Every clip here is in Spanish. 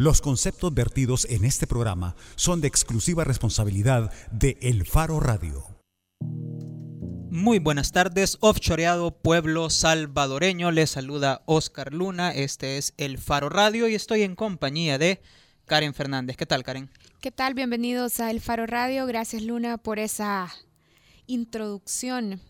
Los conceptos vertidos en este programa son de exclusiva responsabilidad de El Faro Radio. Muy buenas tardes, offshoreado pueblo salvadoreño. Les saluda Oscar Luna. Este es El Faro Radio y estoy en compañía de Karen Fernández. ¿Qué tal, Karen? ¿Qué tal? Bienvenidos a El Faro Radio. Gracias, Luna, por esa introducción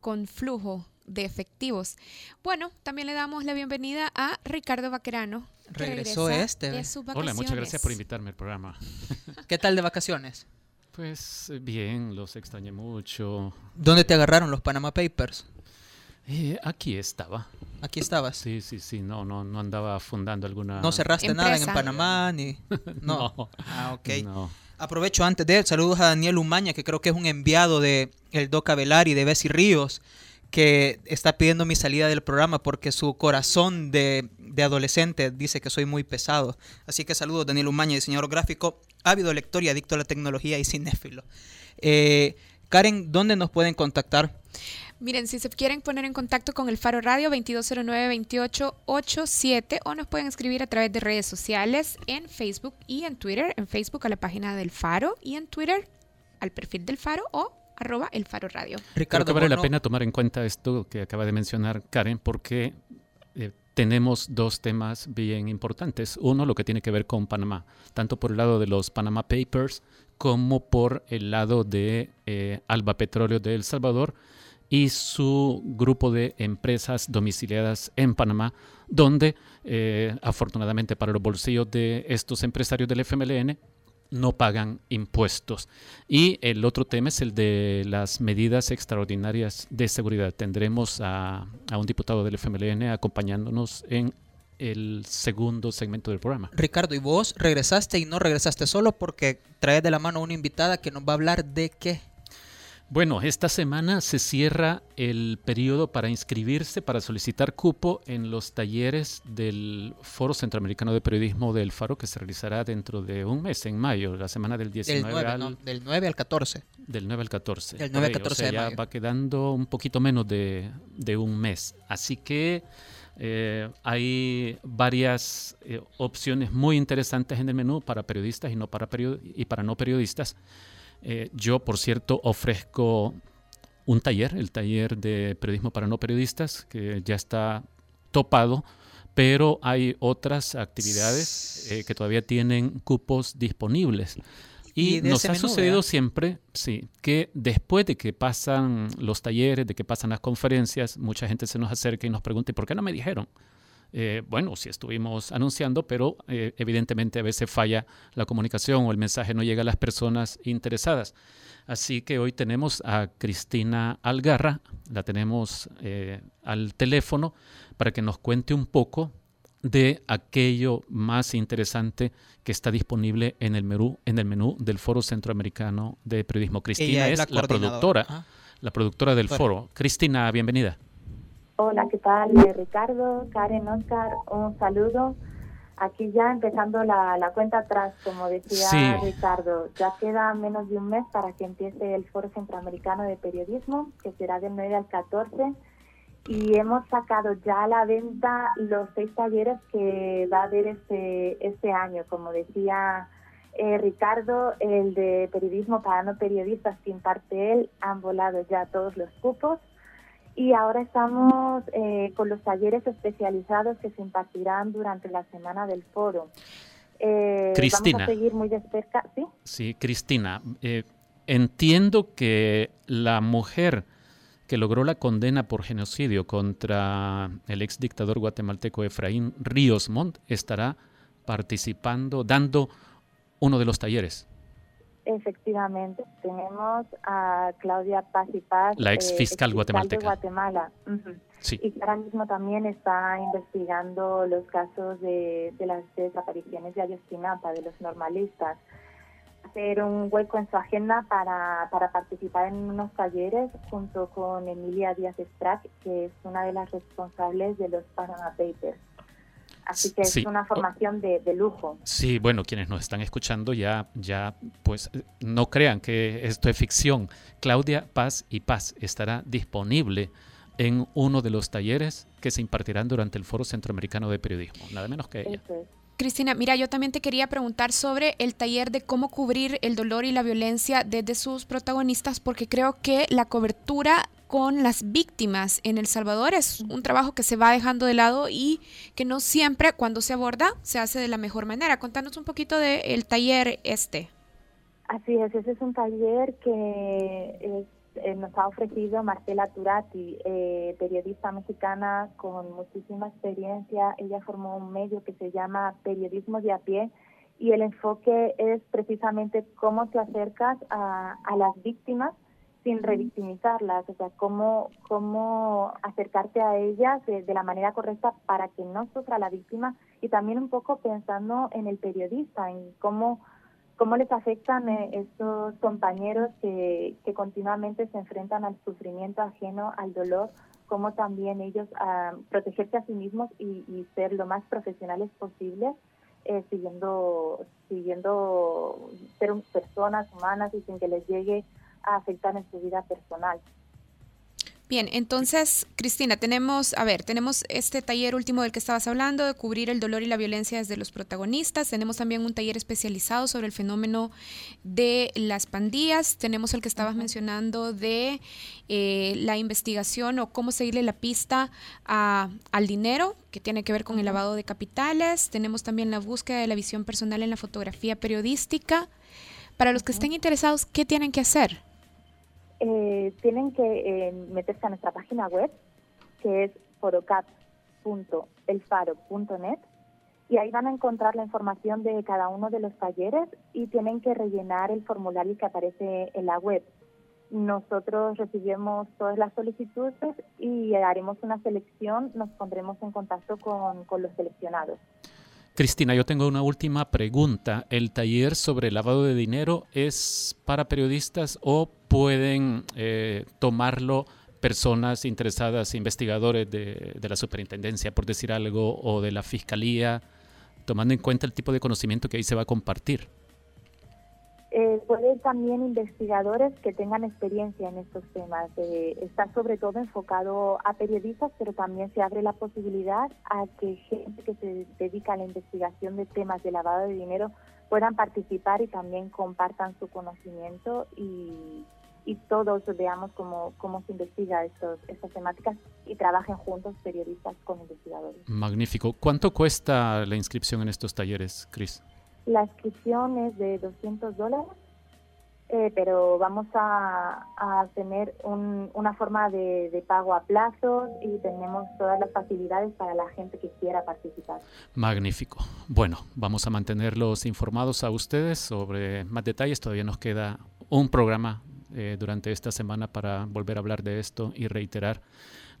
con flujo de efectivos. Bueno, también le damos la bienvenida a Ricardo Vaquerano, Regresó este. Hola, muchas gracias por invitarme al programa. ¿Qué tal de vacaciones? Pues eh, bien, los extrañé mucho. ¿Dónde te agarraron los Panama Papers? Eh, aquí estaba. ¿Aquí estabas? Sí, sí, sí, no, no, no andaba fundando alguna... ¿No cerraste nada en Panamá? ni no. Ah, ok. Aprovecho antes de saludos a Daniel Umaña, que creo que es un enviado de el Doca Velar y de Bessie Ríos, que está pidiendo mi salida del programa porque su corazón de, adolescente dice que soy muy pesado. Así que saludos Daniel Umaña, diseñador gráfico, ávido lector y adicto a la tecnología y cinéfilo. Eh, Karen, ¿dónde nos pueden contactar? Miren, si se quieren poner en contacto con el Faro Radio 2209-2887 o nos pueden escribir a través de redes sociales en Facebook y en Twitter. En Facebook a la página del Faro y en Twitter al perfil del Faro o arroba el faro radio. Ricardo, Creo que vale la pena tomar en cuenta esto que acaba de mencionar Karen, porque eh, tenemos dos temas bien importantes. Uno, lo que tiene que ver con Panamá, tanto por el lado de los Panama Papers como por el lado de eh, Alba Petróleo de El Salvador y su grupo de empresas domiciliadas en Panamá, donde eh, afortunadamente para los bolsillos de estos empresarios del FMLN no pagan impuestos. Y el otro tema es el de las medidas extraordinarias de seguridad. Tendremos a, un diputado del FMLN acompañándonos en el segundo segmento del programa. Ricardo, ¿y vos regresaste y no regresaste solo porque traes de la mano a una invitada que nos va a hablar de qué? Bueno, esta semana se cierra el periodo para inscribirse, para solicitar cupo en los talleres del Foro Centroamericano de Periodismo del Faro que se realizará dentro de un mes, en mayo, la semana del 19 del 9, al, del 9 al 14. Del 9 al 14. Del 9 al 14 ya va quedando un poquito menos de, un mes. Así que eh, hay varias eh, opciones muy interesantes en el menú para periodistas y, no para, y para no periodistas. Eh, yo, por cierto, ofrezco un taller, el taller de periodismo para no periodistas, que ya está topado, pero hay otras actividades eh, que todavía tienen cupos disponibles. Y, nos ha sucedido siempre, sí, que después de que pasan los talleres, de que pasan las conferencias, mucha gente se nos acerca y nos pregunta, ¿y por qué no me dijeron? Eh, bueno, sí estuvimos anunciando, pero eh, evidentemente a veces falla la comunicación o el mensaje no llega a las personas interesadas. Así que hoy tenemos a Cristina Algarra, la tenemos eh, al teléfono para que nos cuente un poco de aquello más interesante que está disponible en el menú, en el menú del Foro Centroamericano de Periodismo. Cristina es, la, productora, ah. la productora del foro. Cristina, bienvenida. Hola, ¿qué tal? Eh, Ricardo, Karen, Oscar, un saludo. Aquí ya empezando la, la cuenta atrás, como decía Ricardo, ya queda menos de un mes para que empiece el Foro Centroamericano de Periodismo, que será del 9 al 14, y hemos sacado ya a la venta los seis talleres que va a haber este, este año. Como decía eh, Ricardo, el de periodismo para no periodistas que imparte él, han volado ya todos los cupos y ahora estamos eh, con los talleres especializados que se impartirán durante la semana del foro. Eh, Cristina. Vamos a seguir muy de cerca, ¿sí? Sí, Cristina. Eh, entiendo que la mujer que logró la condena por genocidio contra el ex dictador guatemalteco Efraín Ríos Montt estará participando, dando uno de los talleres. Efectivamente, tenemos a Claudia Paz y Paz, la ex fiscal, de Guatemala. sí. Y ahora mismo también está investigando los casos de, las desapariciones de Ayotzinapa, de los normalistas. Hacer un hueco en su agenda para, para participar en unos talleres junto con Emilia Díaz Strack, que es una de las responsables de los Panama Papers. Así que es una formación de, lujo. Sí, bueno, quienes nos están escuchando ya, ya, pues no crean que esto es ficción. Claudia Paz y Paz estará disponible en uno de los talleres que se impartirán durante el Foro Centroamericano de Periodismo, nada menos que ella. Cristina, mira, yo también te quería preguntar sobre el taller de cómo cubrir el dolor y la violencia desde sus protagonistas, porque creo que la cobertura con las víctimas en El Salvador es un trabajo que se va dejando de lado y que no siempre cuando se aborda se hace de la mejor manera. Contanos un poquito del taller este. Así es, ese es un taller que eh, nos ha ofrecido Marcela Turati, eh, periodista mexicana con muchísima experiencia. Ella formó un medio que se llama Periodismo de a pie y el enfoque es precisamente cómo te acercas a, a las víctimas sin revictimizarlas, o sea, cómo, cómo acercarte a ellas de, la manera correcta para que no sufra la víctima y también un poco pensando en el periodista, en cómo, cómo les afectan eh, estos compañeros que, que continuamente se enfrentan al sufrimiento ajeno, al dolor, cómo también ellos uh, protegerse a sí mismos y, ser lo más profesionales posibles. Eh, siguiendo siguiendo ser personas humanas y sin que les llegue a afectar en su vida personal. Bien, entonces, Cristina, tenemos, a ver, tenemos este taller último del que estabas hablando, de cubrir el dolor y la violencia desde los protagonistas. Tenemos también un taller especializado sobre el fenómeno de las pandillas. Tenemos el que estabas mencionando de eh, la investigación o cómo seguirle la pista al dinero, que tiene que ver con el lavado de capitales. Tenemos también la búsqueda de la visión personal en la fotografía periodística. Para los que estén interesados, ¿qué tienen que hacer? Eh, tienen que eh, meterse a nuestra página web, que es forocap.elfaro.net, y ahí van a encontrar la información de cada uno de los talleres y tienen que rellenar el formulario que aparece en la web. Nosotros recibimos todas las solicitudes y haremos una selección, nos pondremos en contacto con, con los seleccionados. Cristina, yo tengo una última pregunta. ¿El taller sobre lavado de dinero es para periodistas o pueden eh, tomarlo personas interesadas, investigadores de, la superintendencia, por decir algo, o de la fiscalía, tomando en cuenta el tipo de conocimiento que ahí se va a compartir? Eh, también investigadores que tengan experiencia en estos temas. Eh, está sobre todo enfocado a periodistas, pero también se abre la posibilidad a que gente que se dedica a la investigación de temas de lavado de dinero puedan participar y también compartan su conocimiento y, y todos veamos cómo, cómo se investiga estos, estas temáticas y trabajen juntos periodistas con investigadores. Magnífico. ¿Cuánto cuesta la inscripción en estos talleres, Cris? La inscripción es de 200 dólares, eh, pero vamos a, tener una forma de, pago a plazos y tenemos todas las facilidades para la gente que quiera participar. Magnífico. Bueno, vamos a mantenerlos informados a ustedes sobre más detalles. Todavía nos queda un programa eh, durante esta semana para volver a hablar de esto y reiterar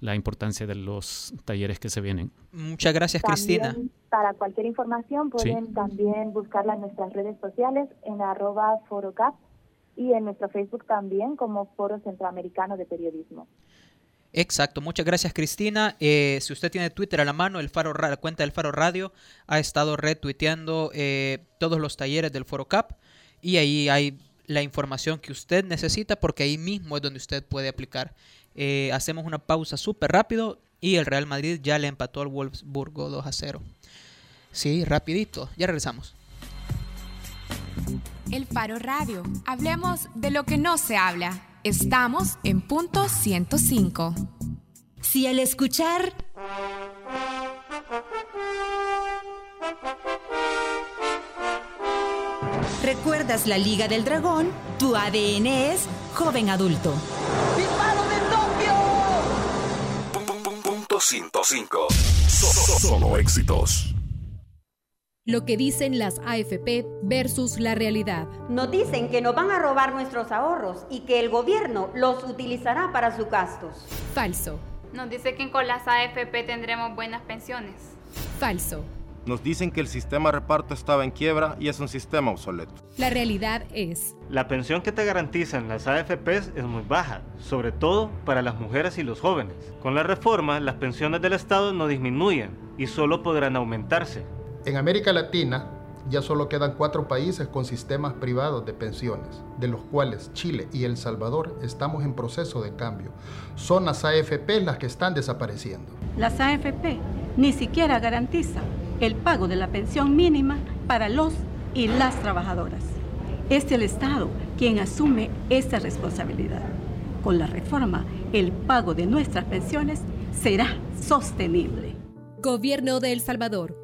la importancia de los talleres que se vienen. Muchas gracias, Cristina. Para cualquier información pueden también buscarla en nuestras redes sociales en arroba forocap y en nuestro Facebook también como Foro Centroamericano de Periodismo. Exacto, muchas gracias Cristina. Eh, si usted tiene Twitter a la mano, el Faro, la cuenta del Faro Radio ha estado retuiteando eh, todos los talleres del Foro Cap y ahí hay la información que usted necesita porque ahí mismo es donde usted puede aplicar eh, hacemos una pausa súper rápido y el Real Madrid ya le empató al Wolfsburgo 2 a 0. Sí, rapidito. Ya regresamos. El Faro Radio. Hablemos de lo que no se habla. Estamos en punto 105. Si al escuchar... ¿Recuerdas la Liga del Dragón? Tu ADN es joven adulto. 105. Solo éxitos. Lo que dicen las AFP versus la realidad. Nos dicen que nos van a robar nuestros ahorros y que el gobierno los utilizará para sus gastos. Falso. Nos dice que con las AFP tendremos buenas pensiones. Falso. Nos dicen que el sistema de reparto estaba en quiebra y es un sistema obsoleto. La realidad es... La pensión que te garantizan las AFPs es muy baja, sobre todo para las mujeres y los jóvenes. Con la reforma, las pensiones del Estado no disminuyen y solo podrán aumentarse. En América Latina, ya solo quedan cuatro países con sistemas privados de pensiones, de los cuales Chile y El Salvador estamos en proceso de cambio. Son las AFP las que están desapareciendo. Las AFP ni siquiera garantizan el pago de la pensión mínima para los y las trabajadoras. Es el Estado quien asume esta responsabilidad. Con la reforma, el pago de nuestras pensiones será sostenible. Gobierno de El Salvador.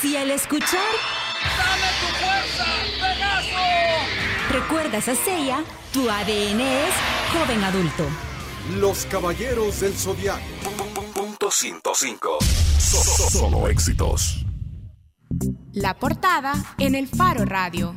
Si al escuchar. ¡Dame tu fuerza, Pegaso! Recuerdas a Seiya, tu ADN es joven adulto. Los caballeros del zodiaco. Punto 105. Solo éxitos. La portada en el Faro Radio.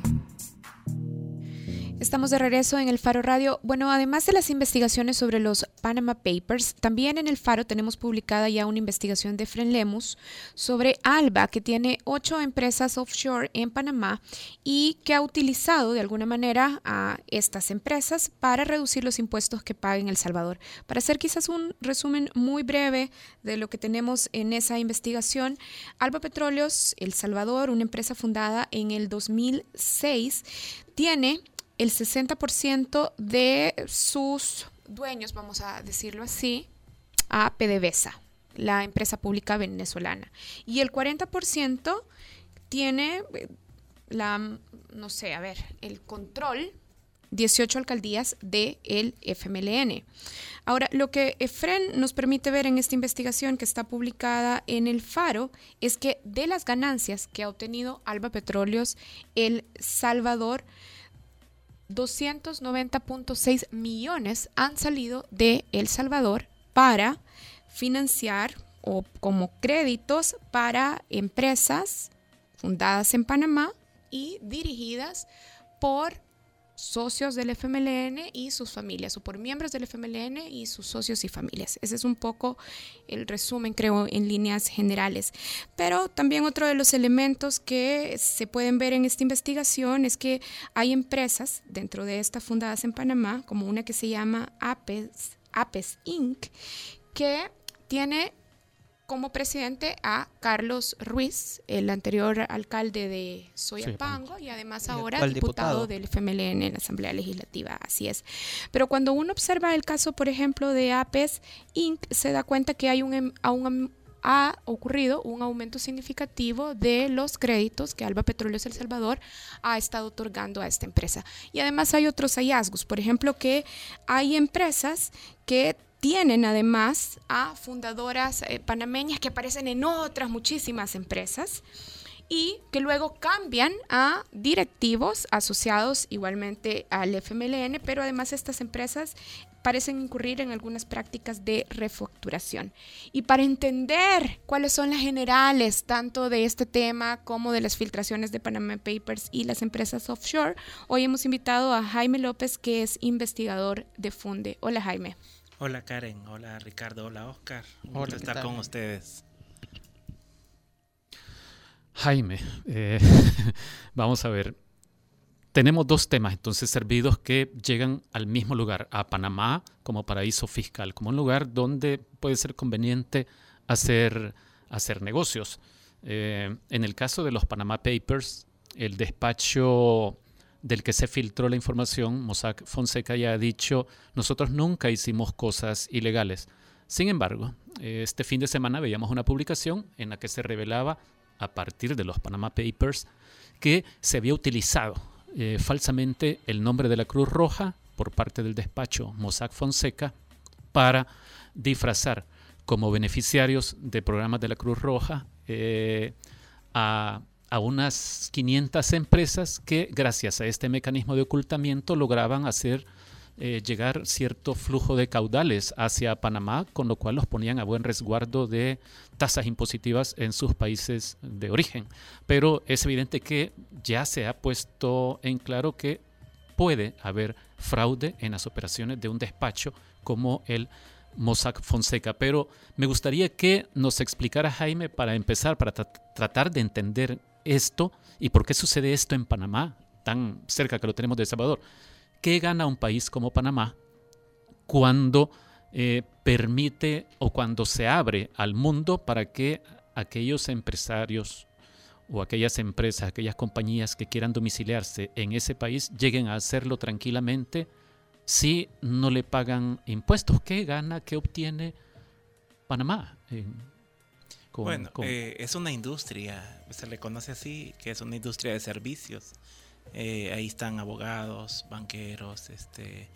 Estamos de regreso en el Faro Radio. Bueno, además de las investigaciones sobre los Panama Papers, también en el Faro tenemos publicada ya una investigación de Frenlemus sobre Alba, que tiene ocho empresas offshore en Panamá y que ha utilizado de alguna manera a estas empresas para reducir los impuestos que paga en El Salvador. Para hacer quizás un resumen muy breve de lo que tenemos en esa investigación, Alba Petróleos El Salvador, una empresa fundada en el 2006, tiene el 60% de sus dueños, vamos a decirlo así, a PDVSA, la empresa pública venezolana. Y el 40% tiene eh, la, no sé, a ver, el control 18 alcaldías del el FMLN. Ahora, lo que EFREN nos permite ver en esta investigación que está publicada en el Faro es que de las ganancias que ha obtenido Alba Petróleos El Salvador, 290.6 millones han salido de El Salvador para financiar o como créditos para empresas fundadas en Panamá y dirigidas por socios del FMLN y sus familias, o por miembros del FMLN y sus socios y familias. Ese es un poco el resumen, creo, en líneas generales. Pero también otro de los elementos que se pueden ver en esta investigación es que hay empresas dentro de estas fundadas en Panamá, como una que se llama Apes, Apes Inc., que tiene como presidente a Carlos Ruiz, el anterior alcalde de Soyapango y además ahora diputado, del FMLN en la Asamblea Legislativa, así es. Pero cuando uno observa el caso, por ejemplo, de APES Inc., se da cuenta que hay un, em, ha ocurrido un aumento significativo de los créditos que Alba Petróleos El Salvador ha estado otorgando a esta empresa. Y además hay otros hallazgos, por ejemplo, que hay empresas que tienen además a fundadoras eh, panameñas que aparecen en otras muchísimas empresas y que luego cambian a directivos asociados igualmente al FMLN, pero además estas empresas parecen incurrir en algunas prácticas de refacturación. Y para entender cuáles son las generales tanto de este tema como de las filtraciones de Panama Papers y las empresas offshore, hoy hemos invitado a Jaime López, que es investigador de Funde. Hola Jaime. Hola Karen, hola Ricardo, hola Oscar. Un estar con ustedes. Jaime, eh, vamos a ver. Tenemos dos temas entonces servidos que llegan al mismo lugar, a Panamá como paraíso fiscal, como un lugar donde puede ser conveniente hacer, hacer negocios. Eh, en el caso de los Panama Papers, el despacho del que se filtró la información, Mossack Fonseca ya ha dicho, nosotros nunca hicimos cosas ilegales. Sin embargo, este fin de semana veíamos una publicación en la que se revelaba, a partir de los Panama Papers, que se había utilizado eh, falsamente el nombre de la Cruz Roja por parte del despacho Mossack Fonseca para disfrazar como beneficiarios de programas de la Cruz Roja eh, a a unas 500 empresas que gracias a este mecanismo de ocultamiento lograban hacer eh, llegar cierto flujo de caudales hacia Panamá, con lo cual los ponían a buen resguardo de tasas impositivas en sus países de origen. Pero es evidente que ya se ha puesto en claro que puede haber fraude en las operaciones de un despacho como el Mossack Fonseca, pero me gustaría que nos explicara Jaime para empezar, para tratar de entender esto y por qué sucede esto en Panamá, tan cerca que lo tenemos de El Salvador. ¿Qué gana un país como Panamá cuando eh, permite o cuando se abre al mundo para que aquellos empresarios o aquellas empresas, aquellas compañías que quieran domiciliarse en ese país lleguen a hacerlo tranquilamente si no le pagan impuestos? ¿Qué gana, qué obtiene Panamá? Bueno, eh, es una industria, se le conoce así, que es una industria de servicios. Eh, ahí están abogados, banqueros, este,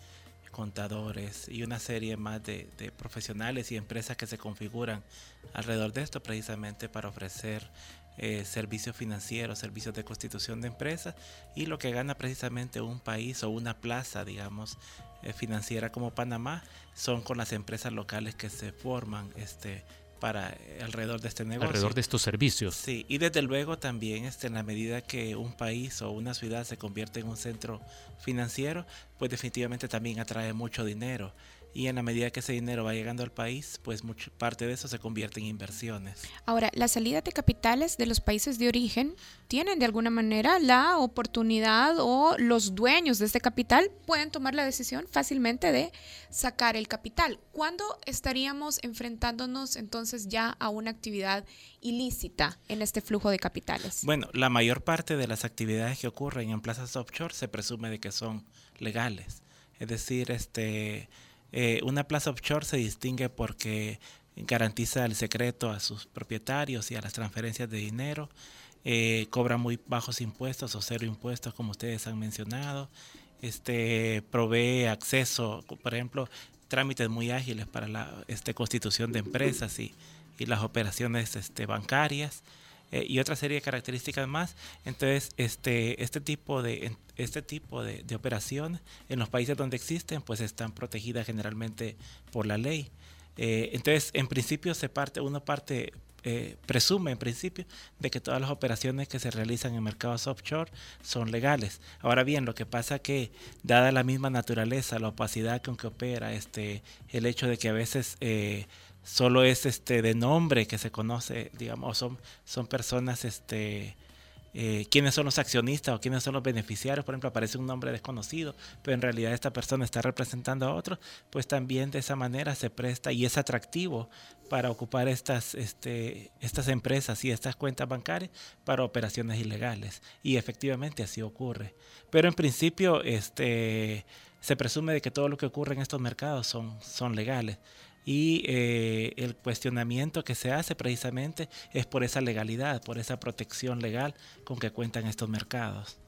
contadores y una serie más de, profesionales y empresas que se configuran alrededor de esto precisamente para ofrecer eh, servicios financieros, servicios de constitución de empresas y lo que gana precisamente un país o una plaza, digamos, eh, financiera como Panamá son con las empresas locales que se forman este, para eh, alrededor de este negocio. Alrededor de estos servicios. Sí, y desde luego también este, en la medida que un país o una ciudad se convierte en un centro financiero, pues definitivamente también atrae mucho dinero y en la medida que ese dinero va llegando al país, pues mucha parte de eso se convierte en inversiones. Ahora, las salidas de capitales de los países de origen tienen de alguna manera la oportunidad o los dueños de este capital pueden tomar la decisión fácilmente de sacar el capital. ¿Cuándo estaríamos enfrentándonos entonces ya a una actividad ilícita en este flujo de capitales? Bueno, la mayor parte de las actividades que ocurren en plazas offshore se presume de que son legales. Es decir, este eh, una plaza offshore se distingue porque garantiza el secreto a sus propietarios y a las transferencias de dinero, eh, cobra muy bajos impuestos o cero impuestos como ustedes han mencionado, este, provee acceso, por ejemplo, trámites muy ágiles para la este, constitución de empresas y, y las operaciones este, bancarias. Eh, y otra serie de características más. Entonces, este, este tipo de este tipo de, operaciones en los países donde existen, pues están protegidas generalmente por la ley. Eh, entonces, en principio se parte, uno parte eh, presume en principio de que todas las operaciones que se realizan en mercados offshore son legales. Ahora bien, lo que pasa que dada la misma naturaleza, la opacidad con que opera, este, el hecho de que a veces solo es este de nombre que se conoce, digamos, son, son personas, este, eh, quiénes son los accionistas o quiénes son los beneficiarios, por ejemplo, aparece un nombre desconocido, pero en realidad esta persona está representando a otro, pues también de esa manera se presta y es atractivo para ocupar estas, este, estas empresas y estas cuentas bancarias para operaciones ilegales. Y efectivamente así ocurre. Pero en principio, este, se presume de que todo lo que ocurre en estos mercados son, son legales y eh, el cuestionamiento que se hace precisamente es por esa legalidad, por esa protección legal con que cuentan estos mercados.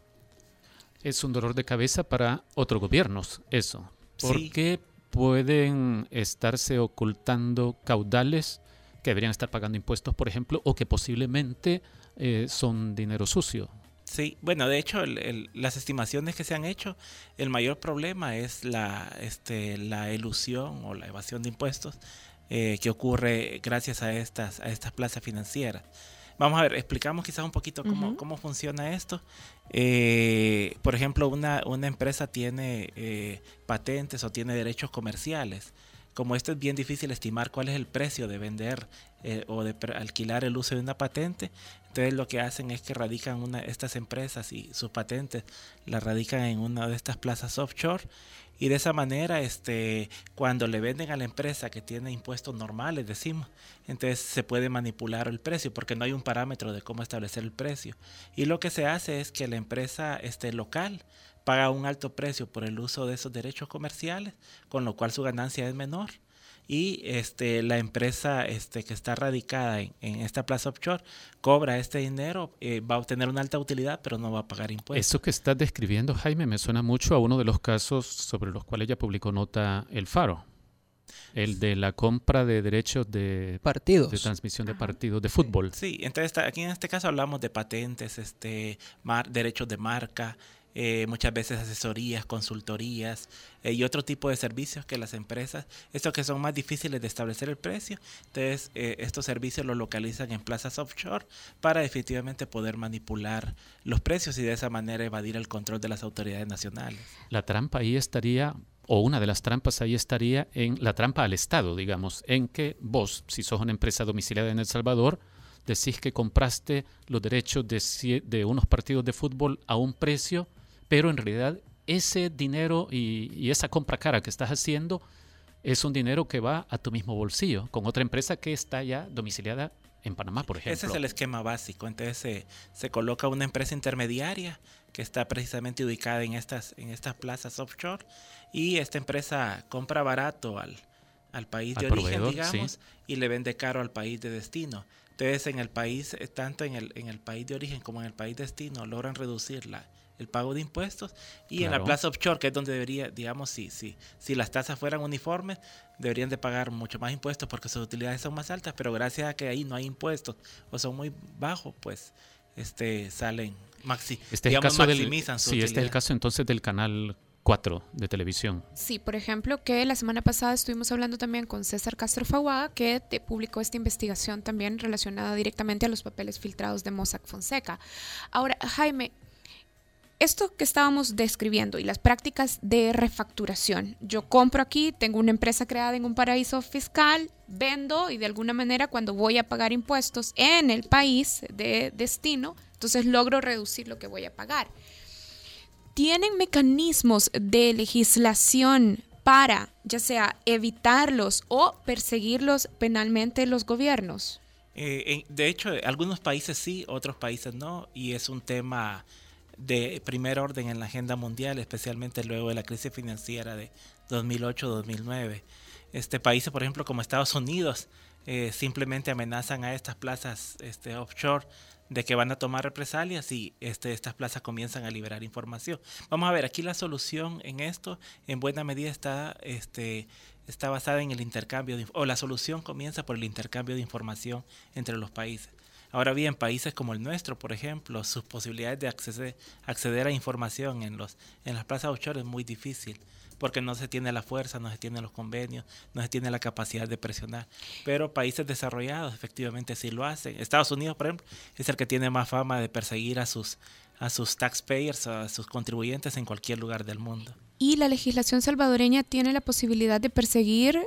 Es un dolor de cabeza para otros gobiernos, eso. Porque pueden estarse ocultando caudales que deberían estar pagando impuestos, por ejemplo, o que posiblemente eh, son dinero sucio. Sí, bueno, de hecho, las estimaciones que se han hecho, el mayor problema es la, este, la ilusión o la evasión de impuestos eh, que ocurre gracias a estas, a estas plazas financieras. Vamos a ver, explicamos quizás un poquito cómo, cómo funciona esto. Eh, por ejemplo, una, una empresa tiene eh, patentes o tiene derechos comerciales como esto es bien difícil estimar cuál es el precio de vender eh, o de alquilar el uso de una patente, entonces lo que hacen es que radican una, estas empresas y sus patentes las radican en una de estas plazas offshore y de esa manera este cuando le venden a la empresa que tiene impuestos normales decimos entonces se puede manipular el precio porque no hay un parámetro de cómo establecer el precio. Y lo que se hace es que la empresa este local paga un alto precio por el uso de esos derechos comerciales, con lo cual su ganancia es menor. Y este, la empresa este, que está radicada en, esta plaza offshore cobra este dinero, eh, va a obtener una alta utilidad, pero no va a pagar impuestos. Eso que estás describiendo, Jaime, me suena mucho a uno de los casos sobre los cuales ya publicó nota El Faro. El de la compra de derechos de partidos, de transmisión de partidos de fútbol. Sí, entonces aquí en este caso hablamos de patentes, este, mar, derechos de marca, eh, muchas veces asesorías, consultorías eh, y otro tipo de servicios que las empresas, estos que son más difíciles de establecer el precio, entonces eh, estos servicios los localizan en plazas offshore para definitivamente poder manipular los precios y de esa manera evadir el control de las autoridades nacionales. La trampa ahí estaría o una de las trampas ahí estaría en la trampa al Estado, digamos, en que vos, si sos una empresa domiciliada en El Salvador, decís que compraste los derechos de, de unos partidos de fútbol a un precio, pero en realidad ese dinero y, y, esa compra cara que estás haciendo es un dinero que va a tu mismo bolsillo, con otra empresa que está ya domiciliada en Panamá, por ejemplo. Ese es el esquema básico. Entonces se, se coloca una empresa intermediaria que está precisamente ubicada en estas, en estas plazas offshore y esta empresa compra barato al, al país de origen, digamos, y le vende caro al país de destino. Entonces, en el país, eh, tanto en el, en el país de origen como en el país de destino, logran reducir la, el pago de impuestos y en la plaza offshore, que es donde debería, digamos, si, si, si las tasas fueran uniformes, deberían de pagar mucho más impuestos porque sus utilidades son más altas, pero gracias a que ahí no hay impuestos o son muy bajos, pues este salen maxi, este digamos, maximizan Sí, este es el caso entonces del canal 4 de televisión. Sí, por ejemplo, que la semana pasada estuvimos hablando también con César Castro Faguada, que te publicó esta investigación también relacionada directamente a los papeles filtrados de Mossack Fonseca. Ahora, Jaime, esto que estábamos describiendo y las prácticas de refacturación. Yo compro aquí, tengo una empresa creada en un paraíso fiscal, vendo y de alguna manera cuando voy a pagar impuestos en el país de destino, entonces logro reducir lo que voy a pagar. ¿Tienen mecanismos de legislación para ya sea evitarlos o perseguirlos penalmente los gobiernos? Eh, de hecho, algunos países sí, otros países no, y es un tema de primer orden en la agenda mundial, especialmente luego de la crisis financiera de 2008-2009. Este países, por ejemplo, como Estados Unidos, eh, simplemente amenazan a estas plazas este, offshore de que van a tomar represalias y este, estas plazas comienzan a liberar información. Vamos a ver, aquí la solución en esto en buena medida está, este, está basada en el intercambio, o la solución comienza por el intercambio de información entre los países. Ahora bien, países como el nuestro, por ejemplo, sus posibilidades de acceder, a información en, los, en las plazas offshore es muy difícil porque no se tiene la fuerza, no se tienen los convenios, no se tiene la capacidad de presionar. Pero países desarrollados efectivamente sí lo hacen. Estados Unidos, por ejemplo, es el que tiene más fama de perseguir a sus, a sus taxpayers, a sus contribuyentes en cualquier lugar del mundo. ¿Y la legislación salvadoreña tiene la posibilidad de perseguir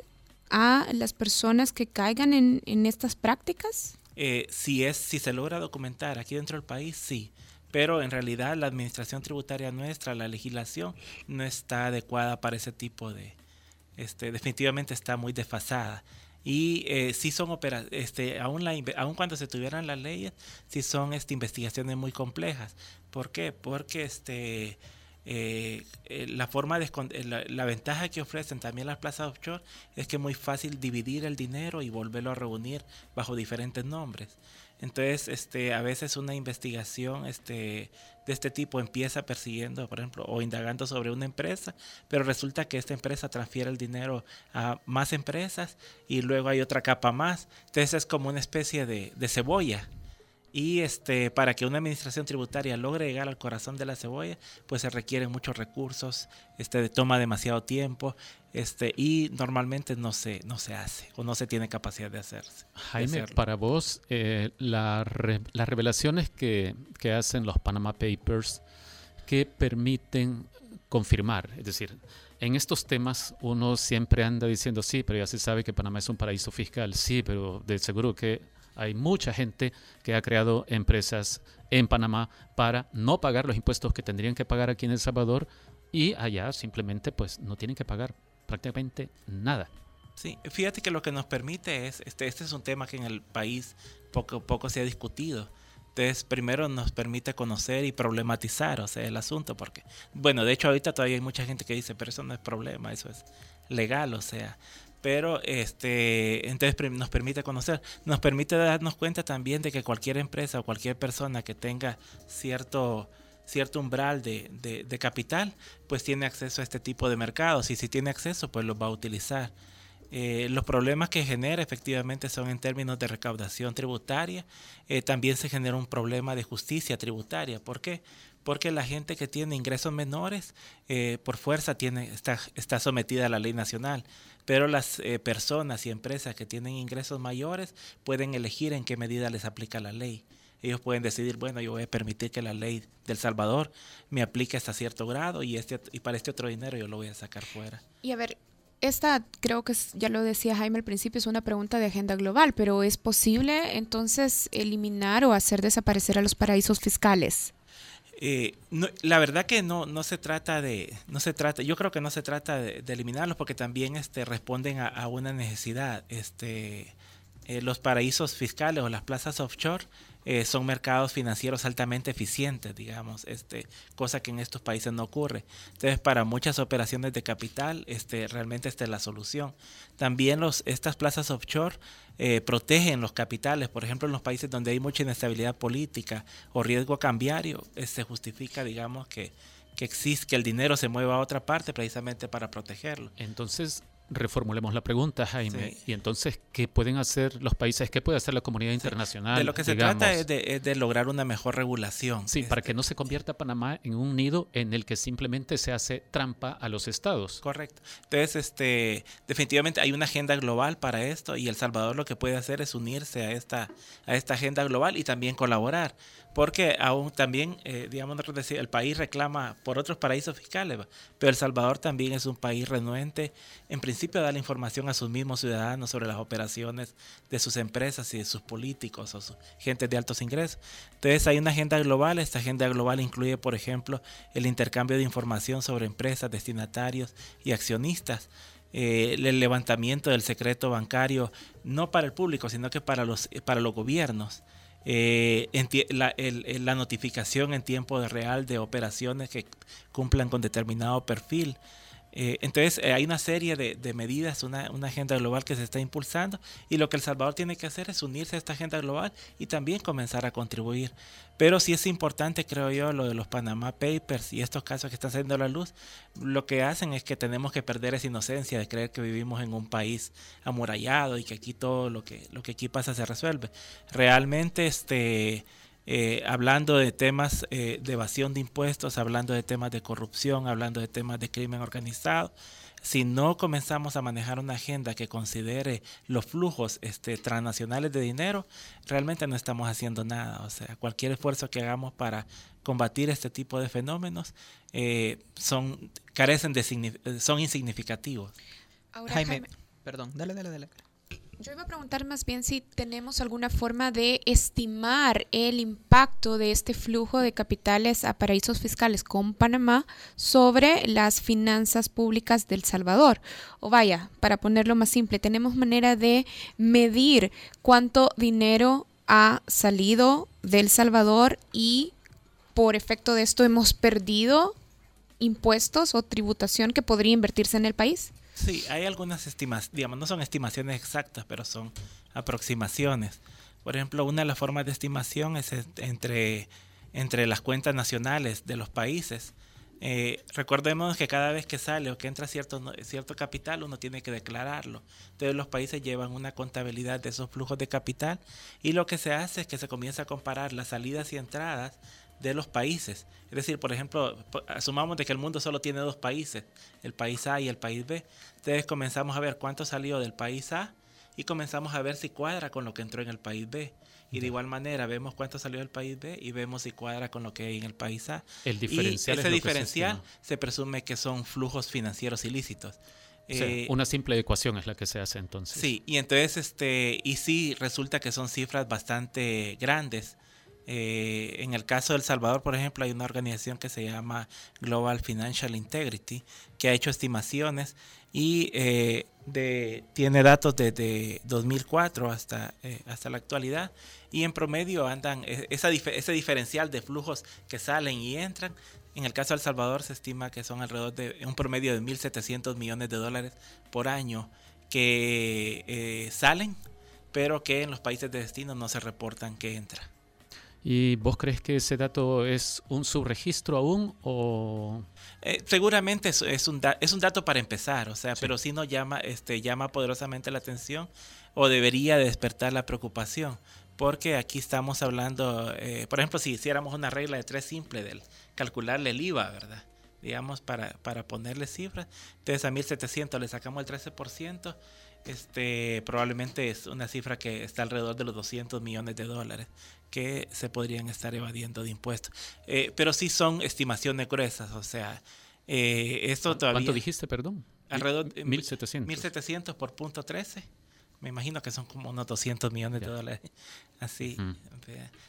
a las personas que caigan en, en estas prácticas? Eh, si, es, si se logra documentar aquí dentro del país, sí. Pero en realidad la administración tributaria nuestra, la legislación, no está adecuada para ese tipo de... Este, definitivamente está muy desfasada. Y eh, sí son operaciones, este, aún, la, aún cuando se tuvieran las leyes, sí son este, investigaciones muy complejas. ¿Por qué? Porque este, eh, eh, la forma eh, la, ventaja que ofrecen también las plazas offshore es que es muy fácil dividir el dinero y volverlo a reunir bajo diferentes nombres. Entonces, este, a veces una investigación este, de este tipo empieza persiguiendo, por ejemplo, o indagando sobre una empresa, pero resulta que esta empresa transfiere el dinero a más empresas y luego hay otra capa más. Entonces es como una especie de, de cebolla y este, para que una administración tributaria logre llegar al corazón de la cebolla, pues se requieren muchos recursos, este, toma demasiado tiempo, este, y normalmente no se, no se hace o no se tiene capacidad de hacerse. Jaime, para vos, eh, las revelaciones que, que hacen los Panama Papers que permiten confirmar, es decir, en estos temas uno siempre anda diciendo, sí, pero ya se sabe que Panamá es un paraíso fiscal, sí, pero de seguro que hay mucha gente que ha creado empresas en Panamá para no pagar los impuestos que tendrían que pagar aquí en El Salvador y allá simplemente pues no tienen que pagar prácticamente nada. Sí, fíjate que lo que nos permite es, este, este es un tema que en el país poco poco se ha discutido. Entonces, primero nos permite conocer y problematizar, o sea, el asunto, porque, bueno, de hecho ahorita todavía hay mucha gente que dice, pero eso no es problema, eso es legal, o sea, pero este entonces nos permite conocer, nos permite darnos cuenta también de que cualquier empresa o cualquier persona que tenga cierto cierto umbral de, de, capital, pues tiene acceso a este tipo de mercados y si tiene acceso, pues los va a utilizar. Eh, los problemas que genera efectivamente son en términos de recaudación tributaria. Eh, también se genera un problema de justicia tributaria. ¿Por qué? Porque la gente que tiene ingresos menores, eh, por fuerza, tiene, está, está sometida a la ley nacional pero las eh, personas y empresas que tienen ingresos mayores pueden elegir en qué medida les aplica la ley. ellos pueden decidir, bueno, yo voy a permitir que la ley del Salvador me aplique hasta cierto grado y, este, y para este otro dinero yo lo voy a sacar fuera. Y a ver, esta creo que ya lo decía Jaime al principio, es una pregunta de agenda global, pero ¿es posible entonces eliminar o hacer desaparecer a los paraísos fiscales? Eh, la verdad que no, no se trata de, no se trata, yo creo que no se trata de, eliminarlos porque también este, responden a, una necesidad. Este, eh, los paraísos fiscales o las plazas offshore eh, son mercados financieros altamente eficientes, digamos, este, cosa que en estos países no ocurre. Entonces, para muchas operaciones de capital, este, realmente esta es la solución. También los, estas plazas offshore eh, protegen los capitales, por ejemplo, en los países donde hay mucha inestabilidad política o riesgo cambiario, se este, justifica, digamos, que, que existe, que el dinero se mueva a otra parte precisamente para protegerlo. Entonces, reformulemos la pregunta, Jaime. Y entonces, ¿qué pueden hacer los países? ¿Qué puede hacer la comunidad internacional? De lo que se trata es de, lograr una mejor regulación. Sí, para que no se convierta Panamá en un nido en el que simplemente se hace trampa a los estados. Correcto. Entonces, este, definitivamente hay una agenda global para esto y El Salvador lo que puede hacer es unirse a esta, a esta agenda global y también colaborar porque aún también, eh, digamos, el país reclama por otros paraísos fiscales, pero El Salvador también es un país renuente, en principio, a dar información a sus mismos ciudadanos sobre las operaciones de sus empresas y de sus políticos o sus gente de altos ingresos. Entonces hay una agenda global, esta agenda global incluye, por ejemplo, el intercambio de información sobre empresas, destinatarios y accionistas. Eh, el levantamiento del secreto bancario, no para el público, sino que para los, para los gobiernos eh, la, la, notificación en tiempo real de operaciones que cumplan con determinado perfil. Eh, entonces eh, hay una serie de, medidas, una, una, agenda global que se está impulsando y lo que El Salvador tiene que hacer es unirse a esta agenda global y también comenzar a contribuir. Pero sí es importante, creo yo, lo de los Panama Papers y estos casos que están saliendo a la luz, lo que hacen es que tenemos que perder esa inocencia de creer que vivimos en un país amurallado y que aquí todo lo que, lo que aquí pasa se resuelve. Realmente, este eh, hablando de temas eh, de evasión de impuestos, hablando de temas de corrupción, hablando de temas de crimen organizado. Si no comenzamos a manejar una agenda que considere los flujos este, transnacionales de dinero, realmente no estamos haciendo nada. O sea, cualquier esfuerzo que hagamos para combatir este tipo de fenómenos eh, son carecen de son insignificativos. Jaime, perdón, dale, dale, dale. Yo iba a preguntar más bien si tenemos alguna forma de estimar el impacto de este flujo de capitales a paraísos fiscales con Panamá sobre las finanzas públicas del Salvador. O vaya, para ponerlo más simple, tenemos manera de medir cuánto dinero ha salido del Salvador y por efecto de esto hemos perdido impuestos o tributación que podría invertirse en el país. Sí, hay algunas estimaciones, digamos, no son estimaciones exactas, pero son aproximaciones. Por ejemplo, una de las formas de estimación es entre, entre las cuentas nacionales de los países. Eh, recordemos que cada vez que sale o que entra cierto, cierto capital, uno tiene que declararlo. Entonces los países llevan una contabilidad de esos flujos de capital y lo que se hace es que se comienza a comparar las salidas y entradas de los países. Es decir, por ejemplo, asumamos de que el mundo solo tiene dos países, el país A y el país B. Entonces comenzamos a ver cuánto salió del país A y comenzamos a ver si cuadra con lo que entró en el país B. Y de igual manera vemos cuánto salió del país B y vemos si cuadra con lo que hay en el país A. El diferencial y ese diferencial se, presume que son flujos financieros ilícitos. Eh, una simple ecuación es la que se hace entonces. Sí, y entonces este y sí resulta que son cifras bastante grandes eh, en el caso de El Salvador, por ejemplo, hay una organización que se llama Global Financial Integrity, que ha hecho estimaciones y eh, tiene datos desde 2004 hasta, eh, hasta la actualidad. Y en promedio andan esa, ese diferencial de flujos que salen y entran. En el caso de El Salvador se estima que son alrededor de un promedio de 1.700 millones de dólares por año que salen, pero que en los países de destino no se reportan que entra. ¿Y vos crees que ese dato es un subregistro aún o...? Eh, seguramente es, es, un es un dato para empezar, o sea, pero sí nos llama, este, llama poderosamente la atención o debería despertar la preocupación, porque aquí estamos hablando, eh, por ejemplo, si hiciéramos una regla de tres simple del calcularle el IVA, ¿verdad? Digamos, para, para ponerle cifras, entonces a 1.700 le sacamos el 13%, este, probablemente es una cifra que está alrededor de los 200 millones de dólares que se podrían estar evadiendo de impuestos. Eh, pero sí son estimaciones gruesas, o sea, eh, esto todavía... ¿Cuánto dijiste, perdón? Alrededor de 1.700. 1.700 por punto 13. Me imagino que son como unos 200 millones de dólares. Así.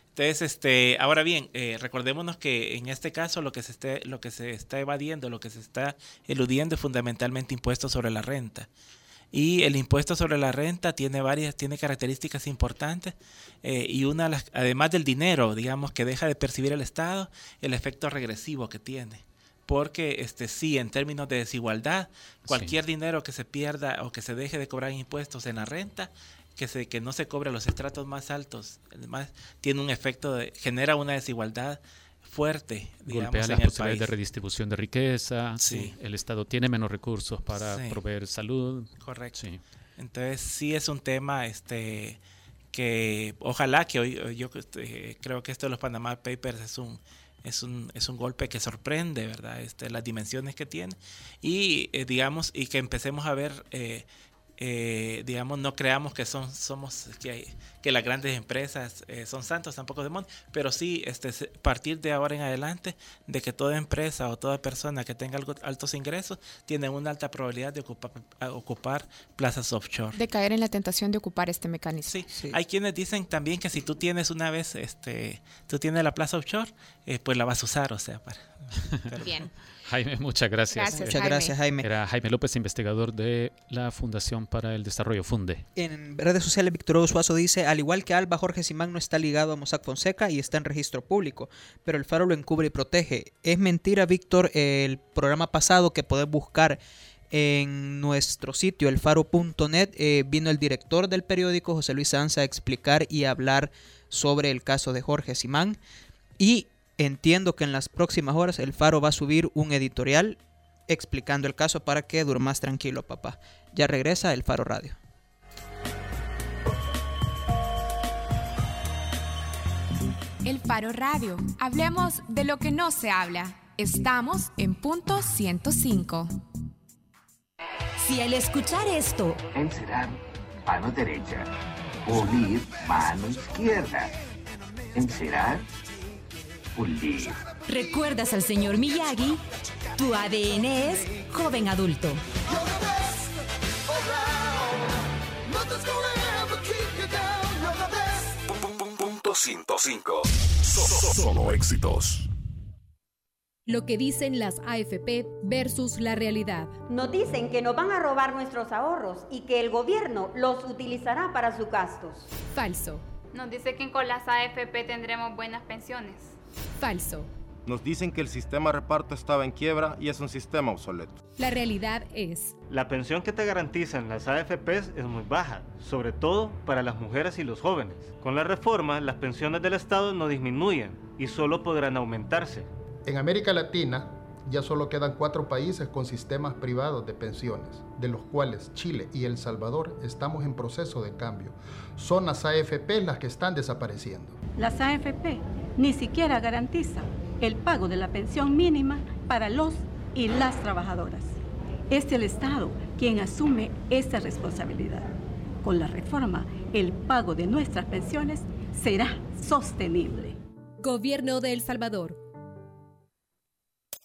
Entonces, este, ahora bien, eh, recordémonos que en este caso lo que se esté, lo que se está evadiendo, lo que se está eludiendo es fundamentalmente impuestos sobre la renta. Y el impuesto sobre la renta tiene varias, tiene características importantes eh, y una, además del dinero, digamos, que deja de percibir el Estado, el efecto regresivo que tiene. Porque este, sí, en términos de desigualdad, cualquier dinero que se pierda o que se deje de cobrar impuestos en la renta, que, se, que no se cobre a los estratos más altos, además tiene un efecto, de, genera una desigualdad fuerte. Digamos, Golpea las posibilidades de redistribución de riqueza. Sí. El Estado tiene menos recursos para proveer salud. Correcto. Entonces sí es un tema este que ojalá que hoy yo este, creo que esto de los Panama Papers es un es un, es un golpe que sorprende, ¿verdad? Este, las dimensiones que tiene y eh, digamos y que empecemos a ver eh, eh, digamos, no creamos que son, somos, que, que las grandes empresas eh, son santos, tampoco demonios, pero sí, este, partir de ahora en adelante, de que toda empresa o toda persona que tenga altos ingresos tiene una alta probabilidad de ocupar, ocupar plazas offshore. De caer en la tentación de ocupar este mecanismo. Sí, hay quienes dicen también que si tú tienes una vez, este, tú tienes la plaza offshore, eh, pues la vas a usar, o sea, para... Bien. Jaime, muchas gracias. muchas gracias, Jaime. Era Jaime López, investigador de la Fundación para el Desarrollo Funde. En redes sociales, Víctor Hugo Suazo dice, al igual que Alba, Jorge Simán no está ligado a Mossack Fonseca y está en registro público, pero el Faro lo encubre y protege. Es mentira, Víctor, el programa pasado que podés buscar en nuestro sitio, elfaro.net, eh, vino el director del periódico, José Luis Sanza, a explicar y hablar sobre el caso de Jorge Simán. Y Entiendo que en las próximas horas el Faro va a subir un editorial explicando el caso para que durmas tranquilo, papá. Ya regresa el Faro Radio. El Faro Radio. Hablemos de lo que no se habla. Estamos en punto 105. Si al escuchar esto, encerar mano derecha, unir mano izquierda, ¿Recuerdas al señor Miyagi? Tu ADN es joven adulto. Punto 105. Solo éxitos. Lo que dicen las AFP versus la realidad. Nos dicen que nos van a robar nuestros ahorros y que el gobierno los utilizará para sus gastos. Falso. Nos dice que con las AFP tendremos buenas pensiones. Falso. Nos dicen que el sistema de reparto estaba en quiebra y es un sistema obsoleto. La realidad es... La pensión que te garantizan las AFPs es muy baja, sobre todo para las mujeres y los jóvenes. Con la reforma, las pensiones del Estado no disminuyen y solo podrán aumentarse. En América Latina, ya solo quedan cuatro países con sistemas privados de pensiones, de los cuales Chile y El Salvador estamos en proceso de cambio. Son las AFP las que están desapareciendo. Las AFP ni siquiera garantizan el pago de la pensión mínima para los y las trabajadoras. Es el Estado quien asume esta responsabilidad. Con la reforma, el pago de nuestras pensiones será sostenible. Gobierno de El Salvador.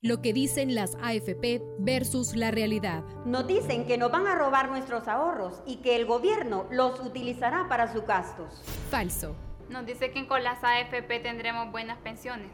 Lo que dicen las AFP versus la realidad. Nos dicen que nos van a robar nuestros ahorros y que el gobierno los utilizará para sus gastos. Falso. Nos dice que con las AFP tendremos buenas pensiones.